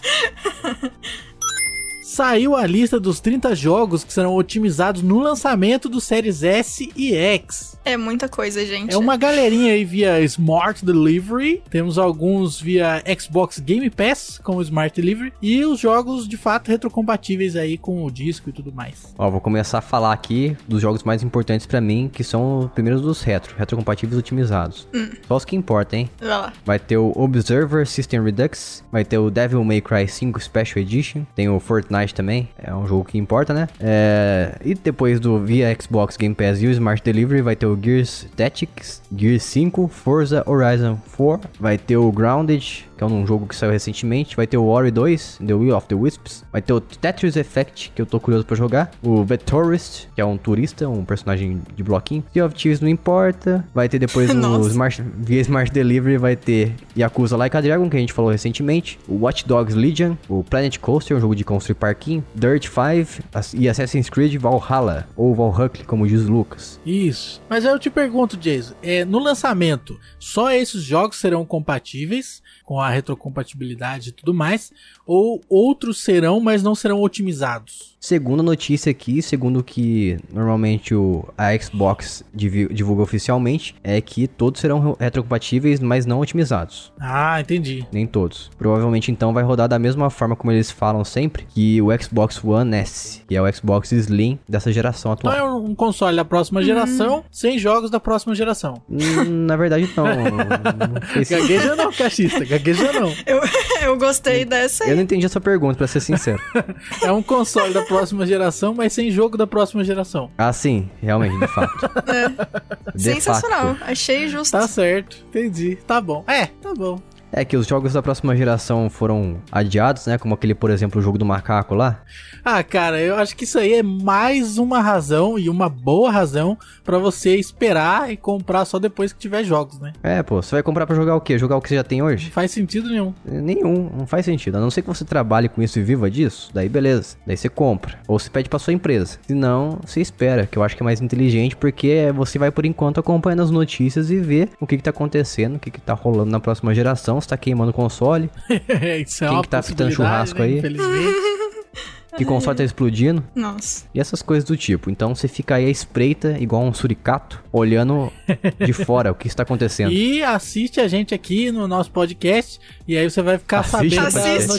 Saiu a lista dos 30 jogos que serão otimizados no lançamento do Series S e X. É muita coisa, gente. É uma galerinha aí via Smart Delivery. Temos alguns via Xbox Game Pass com o Smart Delivery. E os jogos de fato retrocompatíveis aí com o disco e tudo mais. Ó, vou começar a falar aqui dos jogos mais importantes pra mim, que são os primeiros dos retro, retrocompatíveis otimizados. Só os que importam, hein? Vai lá. Vai ter o Observer System Redux, vai ter o Devil May Cry 5 Special Edition, tem o Fortnite também, é um jogo que importa, né? É, E depois do via Xbox Game Pass e o Smart Delivery vai ter o Gears Tactics, Gears 5, Forza Horizon 4, vai ter o Grounded, que é um jogo que saiu recentemente, vai ter o Ori 2, The Will of the Wisps, vai ter o Tetris Effect, que eu tô curioso pra jogar, o The Tourist, que é um turista, um personagem de bloquinho, Sea of Thieves não importa, vai ter depois o. Smart, via Smart Delivery vai ter Yakuza Like a Dragon, que a gente falou recentemente, o Watch Dogs Legion, o Planet Coaster, um jogo de construir parquinho, Dirt 5 as- e Assassin's Creed Valhalla, ou Valhalla, como diz o Lucas. Isso. Mas eu te pergunto, Jason, é, no lançamento, só esses jogos serão compatíveis com a retrocompatibilidade e tudo mais, ou outros serão, mas não serão otimizados? Segunda notícia aqui, segundo o que normalmente o, a Xbox divulga oficialmente, é que todos serão retrocompatíveis, mas não otimizados. Ah, entendi. Nem todos. Provavelmente então vai rodar da mesma forma como eles falam sempre, que o Xbox One S, que é o Xbox Slim dessa geração Então atual. é um console da próxima geração, sem jogos da próxima geração. Hum, Na verdade não. Gagueja não, cachista, gagueja não. Eu, eu gostei dessa Eu aí. não entendi essa pergunta, pra ser sincero. É um console da próxima geração, mas sem jogo da próxima geração. Ah, sim, realmente, de fato. De Sensacional. fato. Achei justo. Tá certo, entendi. Tá bom. É, tá bom. É que os jogos da próxima geração foram adiados, né? Como aquele, por exemplo, o jogo do macaco lá. Ah, cara, eu acho que isso aí é mais uma razão e uma boa razão pra você esperar e comprar só depois que tiver jogos, né? É, pô, você vai comprar pra jogar o quê? Jogar o que você já tem Não hoje? faz sentido nenhum. Nenhum, não faz sentido. A não ser que você trabalhe com isso e viva disso, daí beleza. Daí você compra. Ou você pede pra sua empresa. Se não, você espera, que eu acho que é mais inteligente, porque você vai por enquanto acompanhando as notícias e ver o que, que tá acontecendo, o que, que tá rolando na próxima geração, se tá queimando o console, isso é Quem que tá fritando possibilidade, churrasco né? aí? Infelizmente. que console tá explodindo. Nossa. E essas coisas do tipo. Então você fica aí à espreita, igual um suricato, olhando de fora o que está acontecendo. E assiste a gente aqui no nosso podcast e aí você vai ficar Assiste sabendo o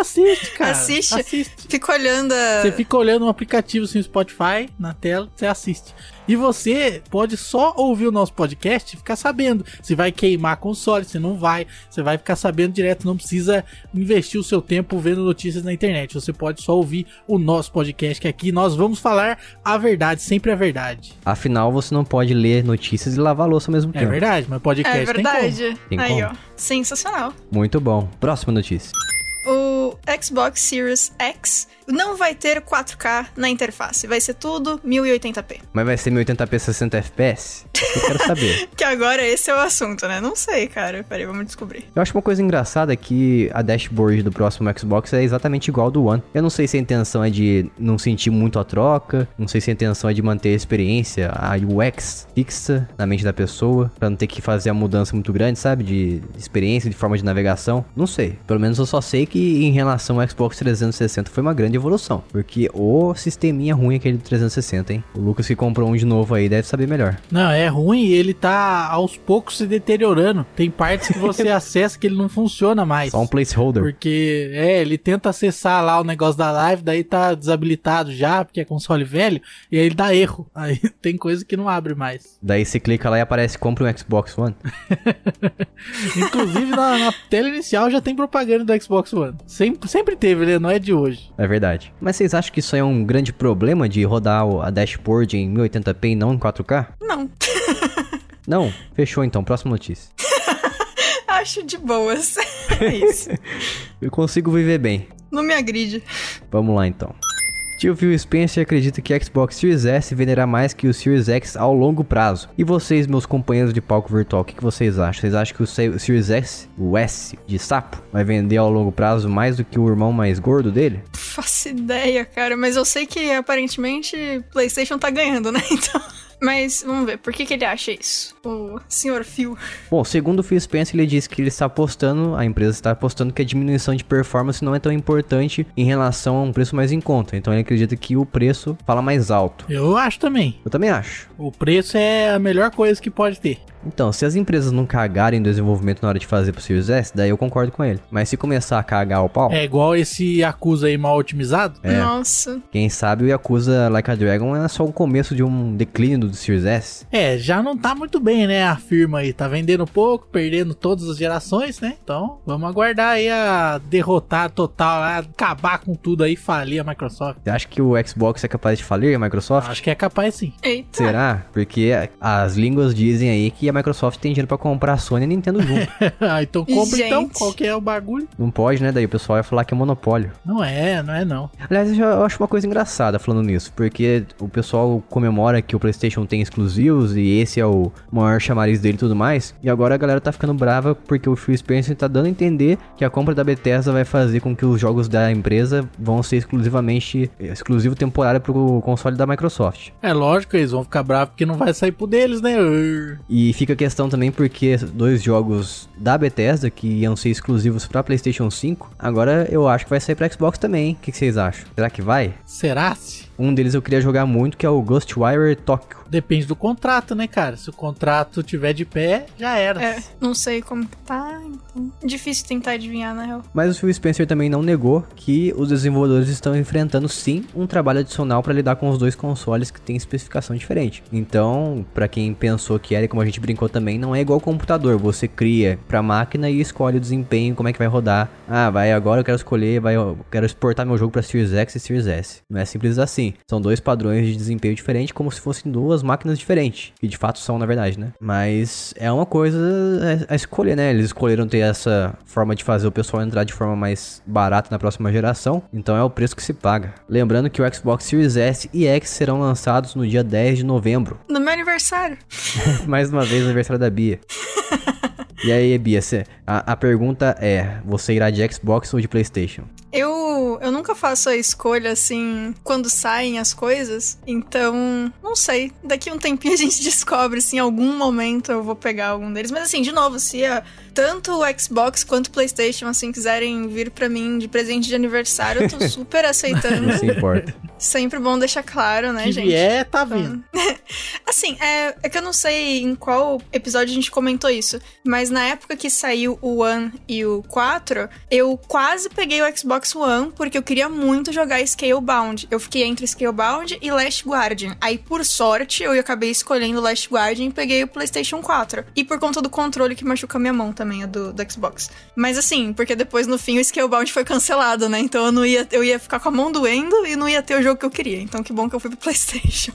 É, assiste, cara. Assiste. Assiste. Fico olhando a... Você fica olhando um aplicativo assim, Spotify na tela, você assiste. E você pode só ouvir o nosso podcast e ficar sabendo se vai queimar console, se não vai. Você vai ficar sabendo direto, não precisa investir o seu tempo vendo notícias na internet. Você pode só ouvir o nosso podcast, que aqui nós vamos falar a verdade, sempre a verdade. Afinal, você não pode ler notícias e lavar louça ao mesmo É tempo. verdade, mas podcast É tem como. verdade. Tem Aí, como. ó. Sensacional. Muito bom. Próxima notícia. O Xbox Series X não vai ter 4K na interface. Vai ser tudo 1080p. Mas vai ser 1080p 60 FPS? Eu quero saber. Que agora esse é o assunto, né? Não sei, cara. Peraí, vamos descobrir. Eu acho uma coisa engraçada que a dashboard do próximo Xbox é exatamente igual ao do One. Eu não sei se a intenção é de não sentir muito a troca, não sei se a intenção é de manter a experiência, a UX fixa na mente da pessoa, pra não ter que fazer a mudança muito grande, sabe? De experiência, de forma de navegação. Não sei. Pelo menos eu só sei que em relação ao Xbox 360 foi uma grande evolução. Porque o sisteminha ruim aquele do 360, hein? O Lucas que comprou um de novo aí deve saber melhor. Não, é ruim e ele tá aos poucos se deteriorando. Tem partes que você acessa que ele não funciona mais. Só um placeholder. Porque, é, ele tenta acessar lá o negócio da live, daí tá desabilitado já, porque é console velho, e aí ele dá erro. Aí tem coisa que não abre mais. Daí você clica lá e aparece compra um Xbox One. Inclusive na, na tela inicial já tem propaganda do Xbox One. Sempre, sempre teve, né? Não é de hoje. É verdade. Mas vocês acham que isso aí é um grande problema de rodar o- a dashboard em 1080p e não em 4K? Não. Não? Fechou então, próxima notícia. Acho de boas. É isso. Eu consigo viver bem. Não me agride. Vamos lá então. Tio Phil Spencer acredita que Xbox Series S venderá mais que o Series X ao longo prazo. E vocês, meus companheiros de palco virtual, o que, que vocês acham? Vocês acham que o Se- o Series S, o S de sapo, vai vender ao longo prazo mais do que o irmão mais gordo dele? Faço ideia, cara. Mas eu sei que aparentemente PlayStation tá ganhando, né? Então. Mas vamos ver, por que, que ele acha isso? O senhor Phil. Bom, segundo o Phil Spencer, ele disse que ele está apostando, a empresa está apostando que a diminuição de performance não é tão importante em relação a um preço mais em conta. Então ele acredita que o preço fala mais alto. Eu acho também. Eu também acho. O preço é a melhor coisa que pode ter. Então, se as empresas não cagarem no desenvolvimento na hora de fazer pro Series S, daí eu concordo com ele. Mas se começar a cagar o pau, É igual esse Yakuza aí mal otimizado. É. Nossa. quem sabe o Yakuza Like a Dragon é só o começo de um declínio do Series S. É, já não tá muito bem, né? A firma aí tá vendendo pouco, perdendo todas as gerações, né? Então, vamos aguardar aí a derrotar total, a acabar com tudo aí, falir a Microsoft. Você acha que o Xbox é capaz de falir a Microsoft? Acho que é capaz sim. Eita. Será? Porque as línguas dizem aí que a Microsoft tem dinheiro pra comprar a Sony e a Nintendo junto. ah, então compra então, Gente. qual que é o bagulho? não pode, né? Daí o pessoal vai falar que é monopólio. Não é, não é não. Aliás, eu, já- eu acho uma coisa engraçada falando nisso, porque o pessoal comemora que o PlayStation tem exclusivos e esse é o maior chamariz dele e tudo mais, e agora a galera tá ficando brava porque o Phil Spencer tá dando a entender que a compra da Bethesda vai fazer com que os jogos da empresa vão ser exclusivamente exclusivo temporário pro console da Microsoft. É lógico, eles vão ficar bravos porque não vai sair pro deles, né? E fica a questão também porque dois jogos da Bethesda que iam ser exclusivos pra PlayStation 5, agora eu acho que vai sair pra Xbox também. O que que vocês acham? Será que vai? Será se? Um deles eu queria jogar muito, que é o Ghostwire Tokyo. Depende do contrato, né, cara? Se o contrato tiver de pé, já era. É, não sei como que tá, então. Difícil tentar adivinhar, na real. Mas o Phil Spencer também não negou que os desenvolvedores estão enfrentando sim um trabalho adicional para lidar com os dois consoles que têm especificação diferente. Então, para quem pensou que era, e como a gente brincou também, não é igual ao computador. Você cria para máquina e escolhe o desempenho, como é que vai rodar. Ah, vai agora eu quero escolher, vai, eu quero exportar meu jogo para Series X e Series S. Não é simples assim. São dois padrões de desempenho diferentes, como se fossem duas máquinas diferentes. E de fato são, na verdade, né? Mas é uma coisa a a escolher, né? Eles escolheram ter essa forma de fazer o pessoal entrar de forma mais barata na próxima geração. Então é o preço que se paga. Lembrando que o Xbox Series S e X serão lançados no dia 10 de novembro. No meu aniversário. Mais uma vez, aniversário da Bia. E aí, Bia, cê- a, a pergunta é: você irá de Xbox ou de PlayStation? Eu, eu nunca faço a escolha assim quando saem as coisas, então não sei. Daqui um tempinho a gente descobre se em algum momento eu vou pegar algum deles. Mas assim, de novo, se a- tanto o Xbox quanto o PlayStation assim quiserem vir pra mim de presente de aniversário, eu tô super aceitando. Não se importa. Sempre bom deixar claro, né, que gente? vier, tá vindo. Assim, é, é que eu não sei em qual episódio a gente comentou isso, mas na época que saiu o One e o 4, eu quase peguei o Xbox One porque eu queria muito jogar Scalebound. Eu fiquei entre Scalebound e Last Guardian. Aí, por sorte, eu acabei escolhendo Last Guardian e peguei o PlayStation 4. E por conta do controle que machuca minha mão também, a do, do Xbox. Mas assim, porque depois no fim o Scalebound foi cancelado, né? Então eu não ia, eu ia ficar com a mão doendo e não ia ter o jogo que eu queria. Então que bom que eu fui pro PlayStation.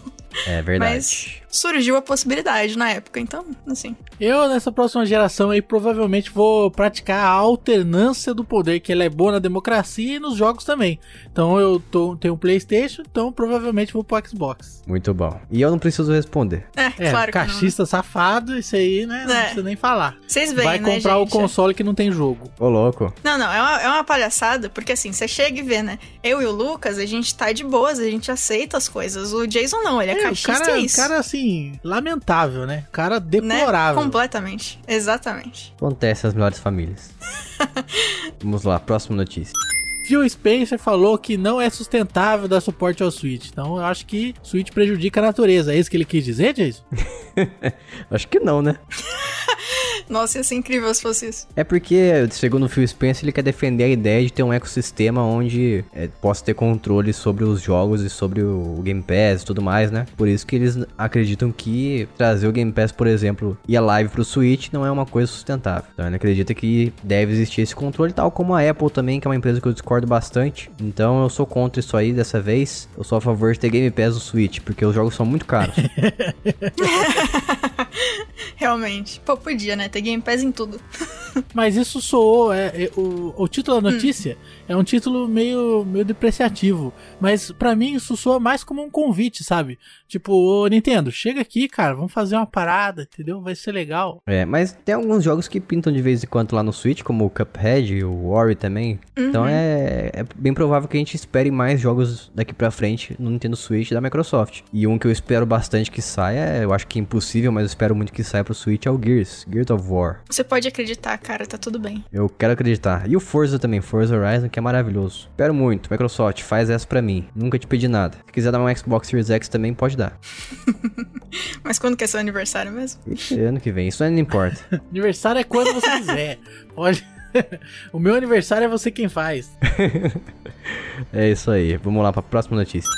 É verdade. Mas surgiu a possibilidade na época, então, assim. Eu, nessa próxima geração aí, provavelmente vou praticar a alternância do poder, que ela é boa na democracia e nos jogos também. Então eu tô, tenho um Playstation, então provavelmente vou pro Xbox. Muito bom. E eu não preciso responder. É, É, claro que não. né? cachista safado, isso aí, né? Não É. precisa nem falar. Vocês veem, Vai né, comprar o gente? console que não tem jogo. Ô, louco. Não, não, é uma, é uma palhaçada, porque assim, você chega e vê, né? Eu e o Lucas, a gente tá de boas, a gente aceita as coisas. O Jason não, ele é, É, o cachista cara, e o isso. cara, assim, assim, lamentável, né? Cara Né? deplorável. Completamente. Exatamente. Acontece as melhores famílias. Vamos lá, próxima notícia. Phil Spencer falou que não é sustentável dar suporte ao Switch. Então eu acho que Switch prejudica a natureza. É isso que ele quis dizer, Jason? Acho que não, né? Nossa, ia ser incrível se fosse isso. É porque, segundo o Phil Spencer, ele quer defender a ideia de ter um ecossistema onde é, possa ter controle sobre os jogos e sobre o Game Pass e tudo mais, né? Por isso que eles acreditam que trazer o Game Pass, por exemplo, e a live pro Switch não é uma coisa sustentável. Então ele acredita que deve existir esse controle, tal como a Apple também, que é uma empresa que eu discordo bastante. Então eu sou contra isso aí dessa vez. Eu sou a favor de ter Game Pass no Switch, porque os jogos são muito caros. Realmente. Pô, podia, né? Ter Game Pass em tudo. Mas isso soou. É, é, o, o título da notícia é um título meio, meio depreciativo. Mas pra mim isso soa mais como um convite, sabe? Tipo, ô Nintendo, chega aqui, cara, vamos fazer uma parada, entendeu? Vai ser legal. É, mas tem alguns jogos que pintam de vez em quando lá no Switch, como o Cuphead e o Ori também. Então é, é bem provável que a gente espere mais jogos daqui pra frente no Nintendo Switch da Microsoft. E um que eu espero bastante que saia, eu acho que é impossível, mas eu espero muito que saia pro Switch, é o Gears, Gears of War. Você pode acreditar, cara, tá tudo bem. Eu quero acreditar. E o Forza também, Forza Horizon, que é maravilhoso. Espero muito, Microsoft, faz essa pra mim. Nunca te pedi nada. Se quiser dar um Xbox Series X também, pode dar. Mas quando que é seu aniversário mesmo? Ixi, ano que vem, isso não importa. Aniversário é quando você quiser. Pode. o meu aniversário é você quem faz. É isso aí, vamos lá pra próxima notícia.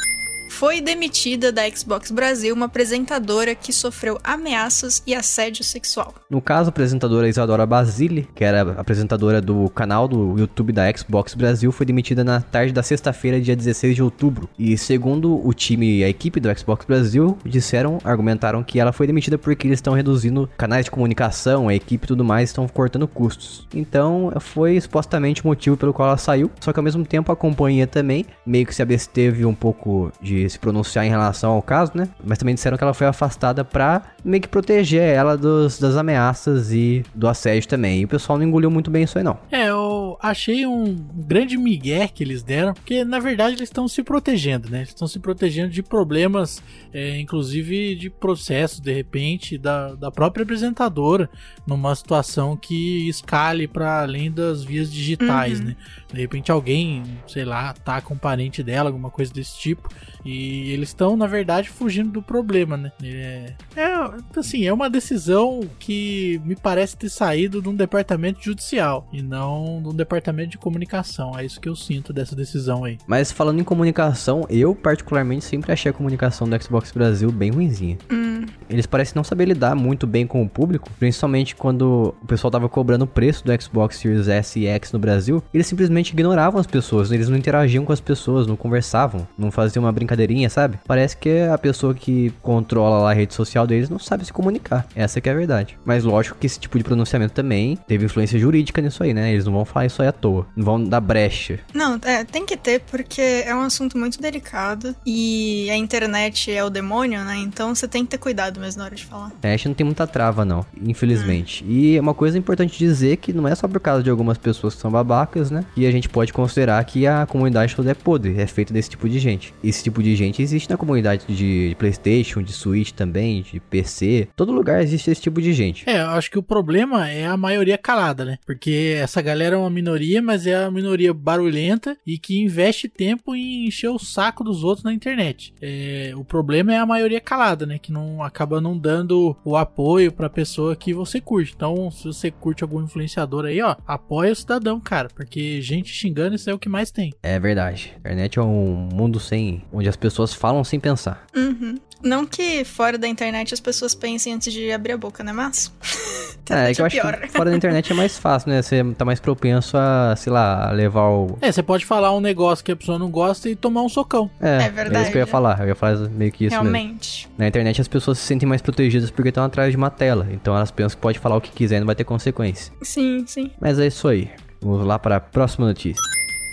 Foi demitida da Xbox Brasil uma apresentadora que sofreu ameaças e assédio sexual. No caso, a apresentadora Isadora Basile, que era apresentadora do canal do YouTube da Xbox Brasil, foi demitida na tarde da sexta-feira, dia 16 de outubro. E segundo o time e a equipe do Xbox Brasil, disseram, argumentaram que ela foi demitida porque eles estão reduzindo canais de comunicação, a equipe e tudo mais estão cortando custos. Então, foi supostamente o motivo pelo qual ela saiu. Só que ao mesmo tempo a companhia também meio que se absteve um pouco de se pronunciar em relação ao caso, né? Mas também disseram que ela foi afastada pra meio que proteger ela dos, das ameaças e do assédio também. E o pessoal não engoliu muito bem isso aí, não. É, eu achei um grande migué que eles deram, porque na verdade eles estão se protegendo, né? Eles estão se protegendo de problemas, é, inclusive de processos, de repente, da, da própria apresentadora, numa situação que escale para além das vias digitais, Uhum. né? De repente alguém, sei lá, ataca um parente dela, alguma coisa desse tipo, e eles estão, na verdade, fugindo do problema, né? É, é, assim, é uma decisão que me parece ter saído de um departamento judicial e não de um departamento de comunicação. É isso que eu sinto dessa decisão aí. Mas falando em comunicação, eu particularmente sempre achei a comunicação do Xbox Brasil bem ruinzinha. Eles parecem não saber lidar muito bem com o público, principalmente quando o pessoal tava cobrando o preço do Xbox Series S e X no Brasil. Eles simplesmente ignoravam as pessoas, eles não interagiam com as pessoas, não conversavam, não faziam uma sabe? Parece que a pessoa que controla lá a rede social deles não sabe se comunicar. Essa que é a verdade. Mas lógico que esse tipo de pronunciamento também teve influência jurídica nisso aí, né? Eles não vão falar isso aí à toa. Não vão dar brecha. Não, é, tem que ter, porque é um assunto muito delicado e a internet é o demônio, né? Então você tem que ter cuidado mesmo na hora de falar. É, a gente não tem muita trava, não, infelizmente. E é uma coisa importante dizer que não é só por causa de algumas pessoas que são babacas, né? Que a gente pode considerar que a comunidade toda é podre, é feita desse tipo de gente. Esse tipo de gente existe na comunidade de PlayStation, de Switch também, de PC. Todo lugar existe esse tipo de gente. É, eu acho que o problema é a maioria calada, né? Porque essa galera é uma minoria, mas é uma minoria barulhenta e que investe tempo em encher o saco dos outros na internet. É, o problema é a maioria calada, né? Que não acaba não dando o apoio pra pessoa que você curte. Então, se você curte algum influenciador aí, ó, apoia o cidadão, cara. Porque gente xingando isso é o que mais tem. É verdade. A internet é um mundo sem. onde as pessoas falam sem pensar. Uhum. Não que fora da internet as pessoas pensem antes de abrir a boca, né? Mas. É, é que eu acho pior. que fora da internet é mais fácil, né? Você tá mais propenso a, sei lá, a levar o. É, você pode falar um negócio que a pessoa não gosta e tomar um socão. É, É verdade. É isso que eu ia falar. Eu ia falar meio que isso mesmo. Realmente. Na internet as pessoas se sentem mais protegidas porque estão atrás de uma tela. Então elas pensam que pode falar o que quiser e não vai ter consequência. Sim, sim. Mas é isso aí. Vamos lá para a próxima notícia.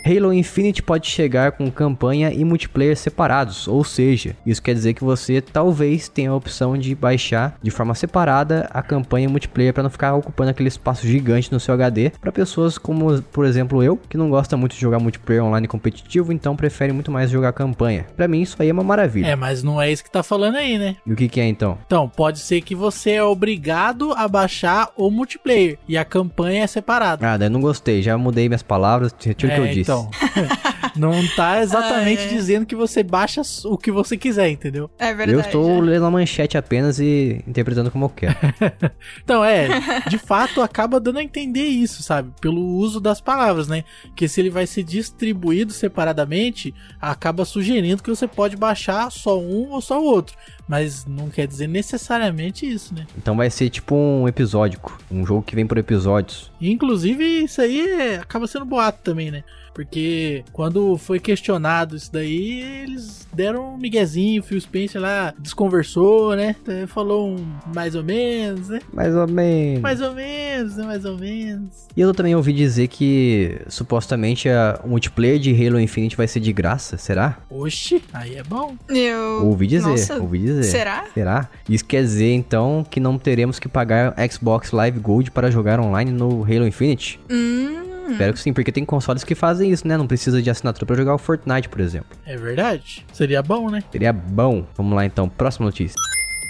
Halo Infinite pode chegar com campanha e multiplayer separados, ou seja, isso quer dizer que você talvez tenha a opção de baixar de forma separada a campanha e multiplayer para não ficar ocupando aquele espaço gigante no seu HD para pessoas como, por exemplo, eu, que não gosta muito de jogar multiplayer online competitivo, então prefere muito mais jogar campanha. Para mim isso aí é uma maravilha. É, mas não é isso que tá falando aí, né? E o que, que é então? Então, pode ser que você é obrigado a baixar o multiplayer e a campanha é separada. Ah, daí eu não gostei, já mudei minhas palavras, retiro o que eu disse. Então, não tá exatamente Ai, ai. dizendo que você baixa o que você quiser, entendeu? É verdade. Eu estou lendo a manchete apenas e interpretando como eu quero. Então, é, de fato acaba dando a entender isso, sabe? Pelo uso das palavras, né? Que se ele vai ser distribuído separadamente, acaba sugerindo que você pode baixar só um ou só o outro. Mas não quer dizer necessariamente isso, né? Então vai ser tipo um episódico, um jogo que vem por episódios. Inclusive, isso aí é- acaba sendo boato também, né? Porque quando foi questionado isso daí, eles deram um miguezinho, o Phil Spencer lá desconversou, né? Então, Falou um mais ou menos, né? Mais ou menos. Mais ou menos, né? Mais ou menos. E eu também ouvi dizer que supostamente a- o multiplayer de Halo Infinite vai ser de graça, será? Oxi, aí é bom. Eu... Ouvi dizer, Nossa, ouvi dizer. Será? Será? Isso quer dizer então que não teremos que pagar Xbox Live Gold para jogar online no Halo Infinite? Hum. Espero que sim, porque tem consoles que fazem isso, né? Não precisa de assinatura para jogar o Fortnite, por exemplo. É verdade. Seria bom, né? Seria bom. Vamos lá então, próxima notícia.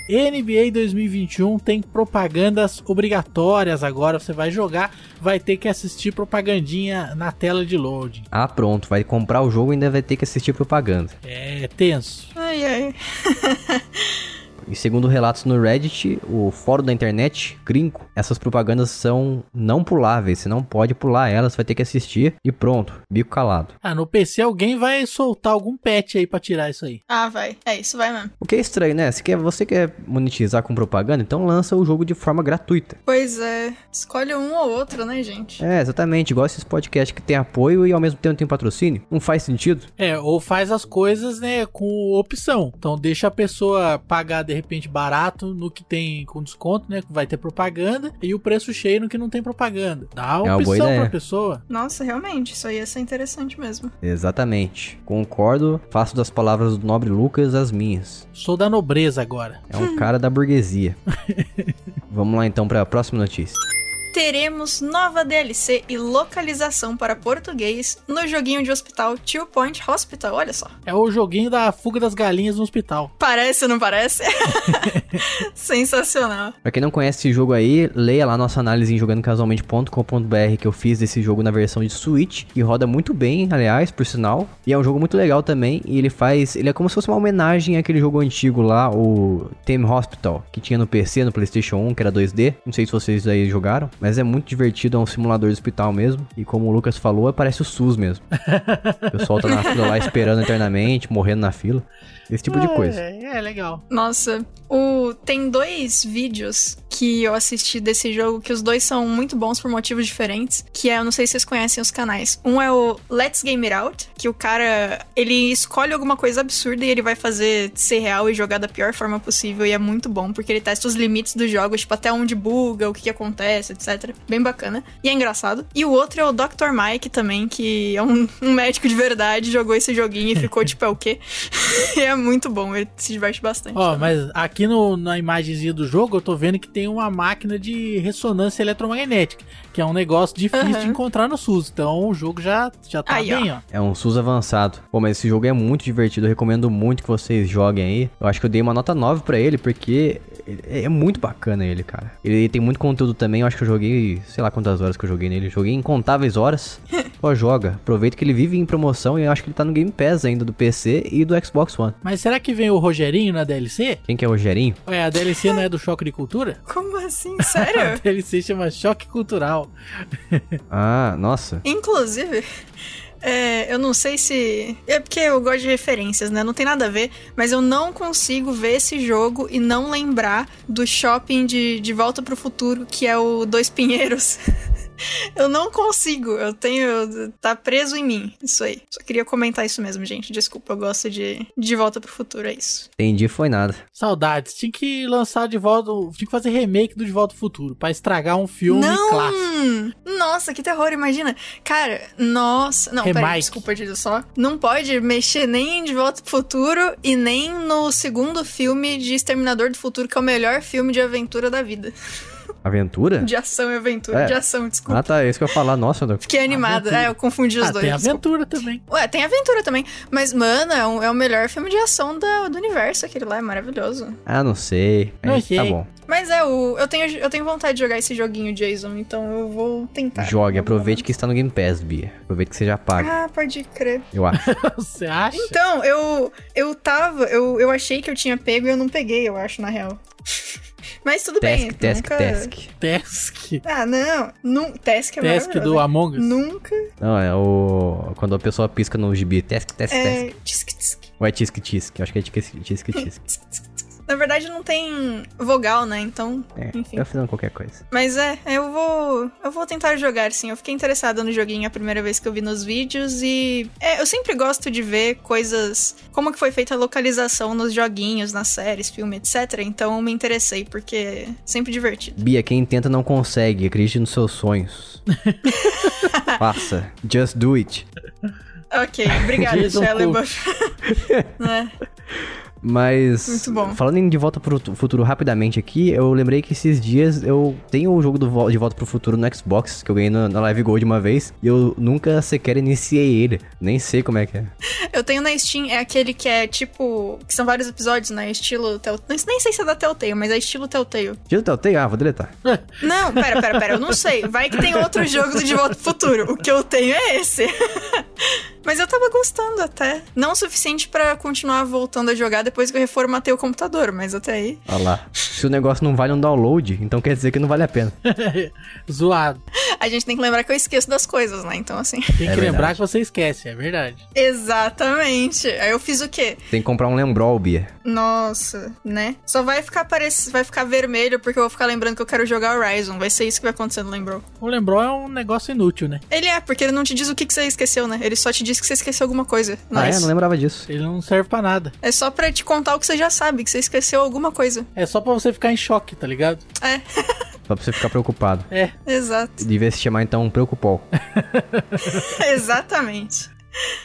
NBA 2021 tem propagandas obrigatórias agora. Você vai jogar, vai ter que assistir propagandinha na tela de loading. Ah, pronto, vai comprar o jogo e ainda vai ter que assistir propaganda. É tenso. Ai, ai. E segundo relatos no Reddit, o fórum da internet, Grinco, essas propagandas são não puláveis. Você não pode pular elas, vai ter que assistir e pronto, bico calado. Ah, no PC alguém vai soltar algum patch aí pra tirar isso aí. Ah, vai. É isso, vai mesmo. O que é estranho, né? Se quer, você quer monetizar com propaganda, então lança o jogo de forma gratuita. Pois é. Escolhe um ou outro, né, gente? É, exatamente, igual esses podcasts que tem apoio e ao mesmo tempo tem patrocínio. Não faz sentido. É, ou faz as coisas, né, com opção. Então deixa a pessoa pagar de repente barato no que tem com desconto, né, vai ter propaganda, e o preço cheio no que não tem propaganda. Dá uma boa opção ideia. pra pessoa. Nossa, realmente, isso aí ia ser interessante mesmo. Exatamente. Concordo, faço das palavras do nobre Lucas as minhas. Sou da nobreza agora. É um cara da burguesia. Vamos lá então para a próxima notícia. Teremos nova DLC e localização para português no joguinho de hospital Two Point Hospital, olha só. É o joguinho da fuga das galinhas no hospital. Parece ou não parece? Sensacional. Pra quem não conhece esse jogo aí, leia lá nossa análise em jogandocasualmente.com.br que eu fiz desse jogo na versão de Switch, que roda muito bem, aliás, por sinal. E é um jogo muito legal também, e ele faz, ele é como se fosse uma homenagem àquele jogo antigo lá, o Theme Hospital, que tinha no PC, no PlayStation 1, que era 2D. Não sei se vocês aí jogaram, mas é muito divertido, é um simulador de hospital mesmo. E como o Lucas falou, parece o SUS mesmo. O pessoal tá na fila lá esperando eternamente, morrendo na fila. Esse tipo de coisa. É, é legal. Nossa, o... tem dois vídeos que eu assisti desse jogo, que os dois são muito bons por motivos diferentes, que é, eu não sei se vocês conhecem os canais. Um é o Let's Game It Out, que o cara, ele escolhe alguma coisa absurda e ele vai fazer ser real e jogar da pior forma possível, e é muito bom, porque ele testa os limites dos jogos, tipo, até onde buga, o que, que acontece, etc. Bem bacana. E é engraçado. E o outro é o Dr. Mike também, que é um, um médico de verdade, jogou esse joguinho e ficou tipo, é o quê? e é muito bom, ele se diverte bastante. Ó, também. mas aqui no, na imagenzinha do jogo eu tô vendo que tem uma máquina de ressonância eletromagnética, que é um negócio difícil Aham. de encontrar no SUS. Então o jogo já, já tá Aí, bem, ó. É um SUS avançado. Pô, mas esse jogo é muito divertido, eu recomendo muito que vocês joguem aí. Eu acho que eu dei uma nota 9 pra ele, porque é muito bacana ele, cara. Ele tem muito conteúdo também, eu acho que eu joguei, sei lá quantas horas que eu joguei nele. Joguei incontáveis horas. Pô, joga. Aproveita que ele vive em promoção e eu acho que ele tá no Game Pass ainda do PC e do Xbox One. Mas será que vem o Rogerinho na DLC? Quem que é o Rogerinho? Ué, a DLC não é do Choque de Cultura? Como assim? A Sério? DLC chama Choque Cultural. Ah, nossa. Inclusive, é, eu não sei se. É porque eu gosto de referências, né? Não tem nada a ver, mas eu não consigo ver esse jogo e não lembrar do shopping de, de Volta pro Futuro, que é o Dois Pinheiros. Eu não consigo, eu tenho. Tá preso em mim. Isso aí. Só queria comentar isso mesmo, gente. Desculpa, eu gosto de De Volta pro Futuro, é isso. Entendi, foi nada. Saudades. Tinha que lançar de volta. Tinha que fazer remake do De Volta ao Futuro. Pra estragar um filme não! clássico. Nossa, que terror, imagina. Cara, nossa. Não, peraí, Remake. desculpa, dizer só. Não pode mexer nem em De Volta pro Futuro e nem no segundo filme de Exterminador do Futuro, que é o melhor filme de aventura da vida. Aventura? De ação e aventura. É. De ação, desculpa. Ah, tá. É isso que eu ia falar. Nossa, eu- Fiquei animada. Aventura. É, eu confundi os Ah, dois. tem desculpa. aventura também. Ué, tem aventura também. Mas, mano, é, um- é o melhor filme de ação da- do universo. Aquele lá é maravilhoso. Ah, não sei. Não É, sei. Tá bom. Mas é, o, eu, tenho, eu tenho vontade de jogar esse joguinho, Jason, então eu vou tentar. Jogue, aproveite que está no Game Pass, Bia. Aproveite que você já paga, Ah, pode crer. eu acho. Você acha? Então, eu, eu tava. Eu, eu achei que eu tinha pego e eu não peguei, eu acho, na real. Mas tudo bem. Task, task, nunca... task. Task. Ah, não. Nun... Task é Task do Among Us. Nunca. Não, é o. Quando a pessoa pisca no gibi. Task, task, task. É. Tisk, tisk. Ou é tisk, tisk. Eu acho que é tisk, tisk, tisk. Na verdade, não tem vogal, né? Então, É, enfim. eu fazendo qualquer coisa. Mas é, eu vou. Eu vou tentar jogar, sim. Eu fiquei interessada no joguinho a primeira vez que eu vi nos vídeos e. É, eu sempre gosto de ver coisas. Como que foi feita a localização nos joguinhos, nas séries, filme, etc. Então eu me interessei, porque é sempre divertido. Bia, quem tenta não consegue. Acredite nos seus sonhos. Faça. Just do it. Ok, obrigada, Shelley. Buff. né? Mas. Muito bom. Falando em De Volta pro Futuro rapidamente aqui, eu lembrei que esses dias eu tenho o jogo do De Volta pro Futuro no Xbox, que eu ganhei na, Live Gold uma vez, e eu nunca sequer iniciei ele. Nem sei como é que é. Eu tenho na Steam, é aquele que é tipo. Que são vários episódios, né? Estilo. Tel... Nem sei se é da Telltale, mas é estilo Telltale. Tira o Telltale? Ah, vou deletar. Não, pera, pera, pera, eu não sei. Vai que tem outro jogo do De Volta pro Futuro. O que eu tenho é esse. Mas eu tava gostando até. Não o suficiente pra continuar voltando a jogar depois que eu reformatei o computador, mas até aí. Olha lá. Se o negócio não vale um download, então quer dizer que não vale a pena. Zoado. A gente tem que lembrar que eu esqueço das coisas, né? Então, assim. Tem que É lembrar verdade. que você esquece, é verdade. Exatamente. Aí eu fiz o quê? Tem que comprar um Lembrol, Bia. Nossa, né? Só vai ficar parec... vai ficar vermelho porque eu vou ficar lembrando que eu quero jogar Horizon. Vai ser isso que vai acontecer no Lembrou. O lembrou é um negócio inútil, né? Ele é, porque ele não te diz o que, que você esqueceu, né? Ele só te diz que você esqueceu alguma coisa. Ah, é? Mas Não lembrava disso. Ele não serve pra nada. é só pra te contar o que você já sabe, que você esqueceu alguma coisa. É só pra você ficar em choque, tá ligado? É, Só pra você ficar preocupado. É. exato. Devia se chamar então Preocupol. Exatamente.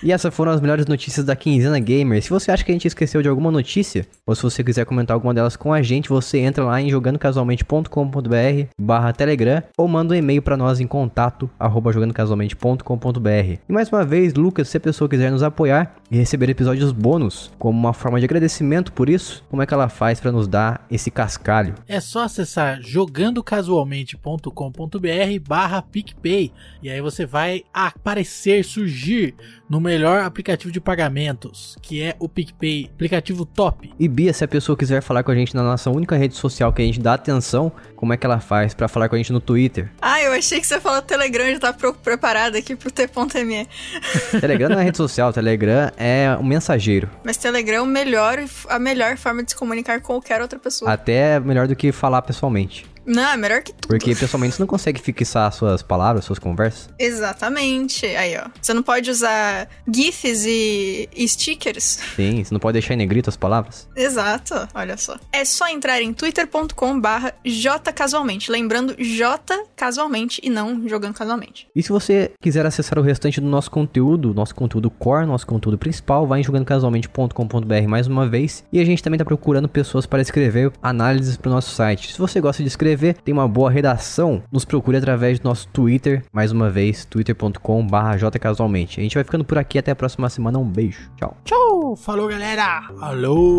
E essas foram as melhores notícias da Quinzena Gamer. Se você acha que a gente esqueceu de alguma notícia, ou se você quiser comentar alguma delas com a gente, você entra lá em jogandocasualmente.com.br barra Telegram ou manda um e-mail pra nós em contato arroba jogandocasualmente.com.br. E mais uma vez, Lucas, se a pessoa quiser nos apoiar e receber episódios bônus como uma forma de agradecimento por isso, como é que ela faz pra nos dar esse cascalho? É só acessar jogandocasualmente.com.br barra PicPay. E aí você vai aparecer, surgir no melhor aplicativo de pagamentos, que é o PicPay, aplicativo top. E Bia, se a pessoa quiser falar com a gente na nossa única rede social que a gente dá atenção, como é que ela faz pra falar com a gente no Twitter? Ah, eu achei que você falou Telegram, já tava pro- preparada aqui pro T.me. Telegram não é rede social, Telegram é um mensageiro. Mas Telegram é o melhor, a melhor forma de se comunicar com qualquer outra pessoa. Até melhor do que falar pessoalmente. Não, é melhor que tudo. Porque pessoalmente você não consegue fixar suas palavras, suas conversas. Exatamente. Aí, ó. Você não pode usar GIFs e, e stickers. Sim, você não pode deixar em negrito as palavras. Exato, olha só. É só entrar em twitter.com barra jcasualmente. Lembrando, J casualmente e não jogando casualmente. E se você quiser acessar o restante do nosso conteúdo, nosso conteúdo core, nosso conteúdo principal, vai em jogandocasualmente.com.br mais uma vez. E a gente também tá procurando pessoas para escrever análises pro nosso site. Se você gosta de escrever, tem uma boa redação, nos procure através do nosso Twitter, mais uma vez, twitter.com.br jcasualmente. A gente vai ficando por aqui, até a próxima semana, um beijo, tchau. Tchau! Falou, galera! Alô!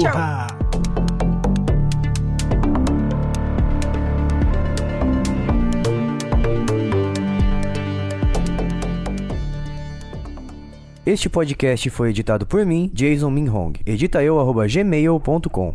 Este podcast foi editado por mim, Jason Minhong. Edita eu, arroba gmail.com.